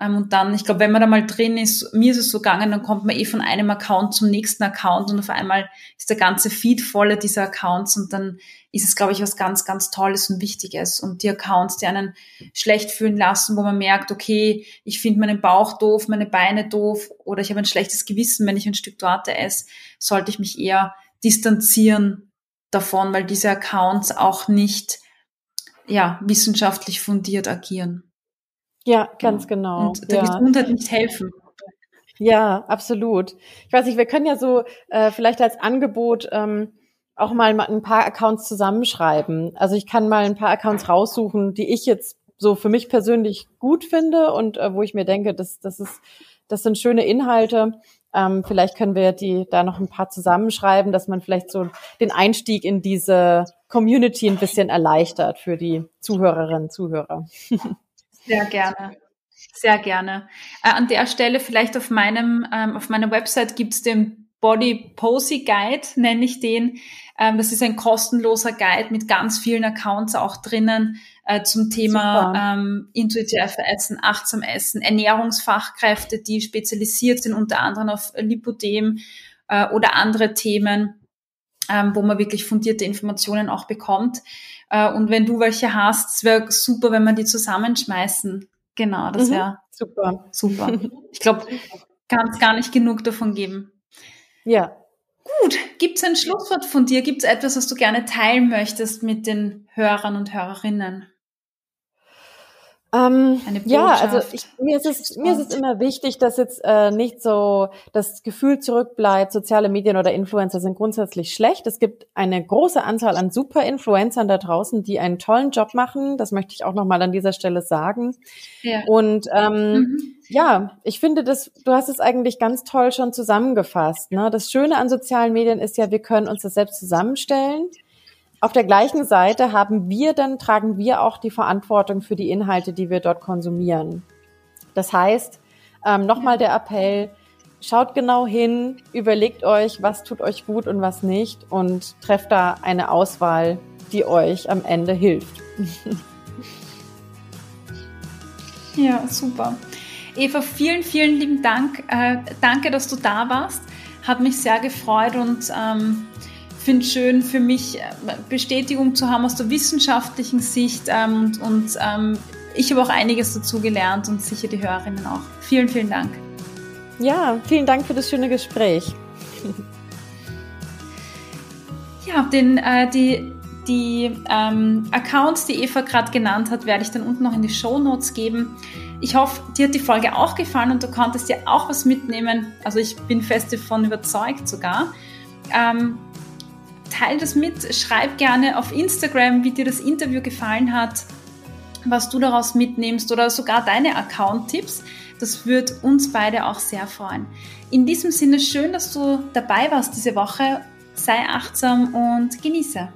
Speaker 1: Ähm, und dann, ich glaube, wenn man da mal drin ist, mir ist es so gegangen, dann kommt man eh von einem Account zum nächsten Account und auf einmal ist der ganze Feed voller dieser Accounts und dann ist es, glaube ich, was ganz, ganz Tolles und Wichtiges. Und die Accounts, die einen schlecht fühlen lassen, wo man merkt, okay, ich finde meinen Bauch doof, meine Beine doof oder ich habe ein schlechtes Gewissen, wenn ich ein Stück Torte esse, sollte ich mich eher distanzieren davon, weil diese Accounts auch nicht ja, wissenschaftlich fundiert agieren.
Speaker 2: Ja, ganz genau. genau.
Speaker 1: Und der
Speaker 2: ja.
Speaker 1: Gesundheit nicht helfen.
Speaker 2: Ja, absolut. Ich weiß nicht, wir können ja so äh, vielleicht als Angebot ähm, auch mal ein paar Accounts zusammenschreiben. Also ich kann mal ein paar Accounts raussuchen, die ich jetzt so für mich persönlich gut finde und äh, wo ich mir denke, das, das ist, das sind schöne Inhalte. Ähm, vielleicht können wir die da noch ein paar zusammenschreiben, dass man vielleicht so den Einstieg in diese Community ein bisschen erleichtert für die Zuhörerinnen und Zuhörer.
Speaker 1: Sehr gerne. Sehr gerne. Äh, an der Stelle vielleicht auf meinem, ähm, auf meiner Website gibt's den Body Posy Guide, nenne ich den. Ähm, das ist ein kostenloser Guide mit ganz vielen Accounts auch drinnen äh, zum Thema ähm, intuitiv Essen, achtsam Essen, Ernährungsfachkräfte, die spezialisiert sind, unter anderem auf Lipodem äh, oder andere Themen, ähm, wo man wirklich fundierte Informationen auch bekommt. Äh, und wenn du welche hast, es wäre super, wenn wir die zusammenschmeißen. Genau, das wäre mhm. super. Super. Ich glaube, kann es gar nicht genug davon geben.
Speaker 2: Ja.
Speaker 1: Gut, gibt es ein Schlusswort von dir? Gibt es etwas, was du gerne teilen möchtest mit den Hörern und Hörerinnen?
Speaker 2: Ähm, ja, also ich, mir, ist es, mir ist es immer wichtig, dass jetzt äh, nicht so das Gefühl zurückbleibt, soziale Medien oder Influencer sind grundsätzlich schlecht. Es gibt eine große Anzahl an super Influencern da draußen, die einen tollen Job machen. Das möchte ich auch nochmal an dieser Stelle sagen. Ja. Und ähm, mhm. ja, ich finde das, du hast es eigentlich ganz toll schon zusammengefasst. Ne? Das Schöne an sozialen Medien ist ja, wir können uns das selbst zusammenstellen. Auf der gleichen Seite haben wir dann, tragen wir auch die Verantwortung für die Inhalte, die wir dort konsumieren. Das heißt, ähm, nochmal der Appell, schaut genau hin, überlegt euch, was tut euch gut und was nicht und trefft da eine Auswahl, die euch am Ende hilft.
Speaker 1: ja, super. Eva, vielen, vielen lieben Dank. Äh, danke, dass du da warst. Hat mich sehr gefreut und ähm, finde es schön für mich, äh, Bestätigung zu haben aus der wissenschaftlichen Sicht ähm, und, und ähm, ich habe auch einiges dazu gelernt und sicher die Hörerinnen auch. Vielen, vielen Dank.
Speaker 2: Ja, vielen Dank für das schöne Gespräch.
Speaker 1: Ja, den, äh, die, die ähm, Accounts, die Eva gerade genannt hat, werde ich dann unten noch in die Show Notes geben. Ich hoffe, dir hat die Folge auch gefallen und du konntest dir auch was mitnehmen. Also ich bin fest davon überzeugt sogar. Ähm, teile das mit, schreib gerne auf Instagram, wie dir das Interview gefallen hat, was du daraus mitnimmst oder sogar deine Account-Tipps. Das wird uns beide auch sehr freuen. In diesem Sinne schön, dass du dabei warst diese Woche. Sei achtsam und genieße.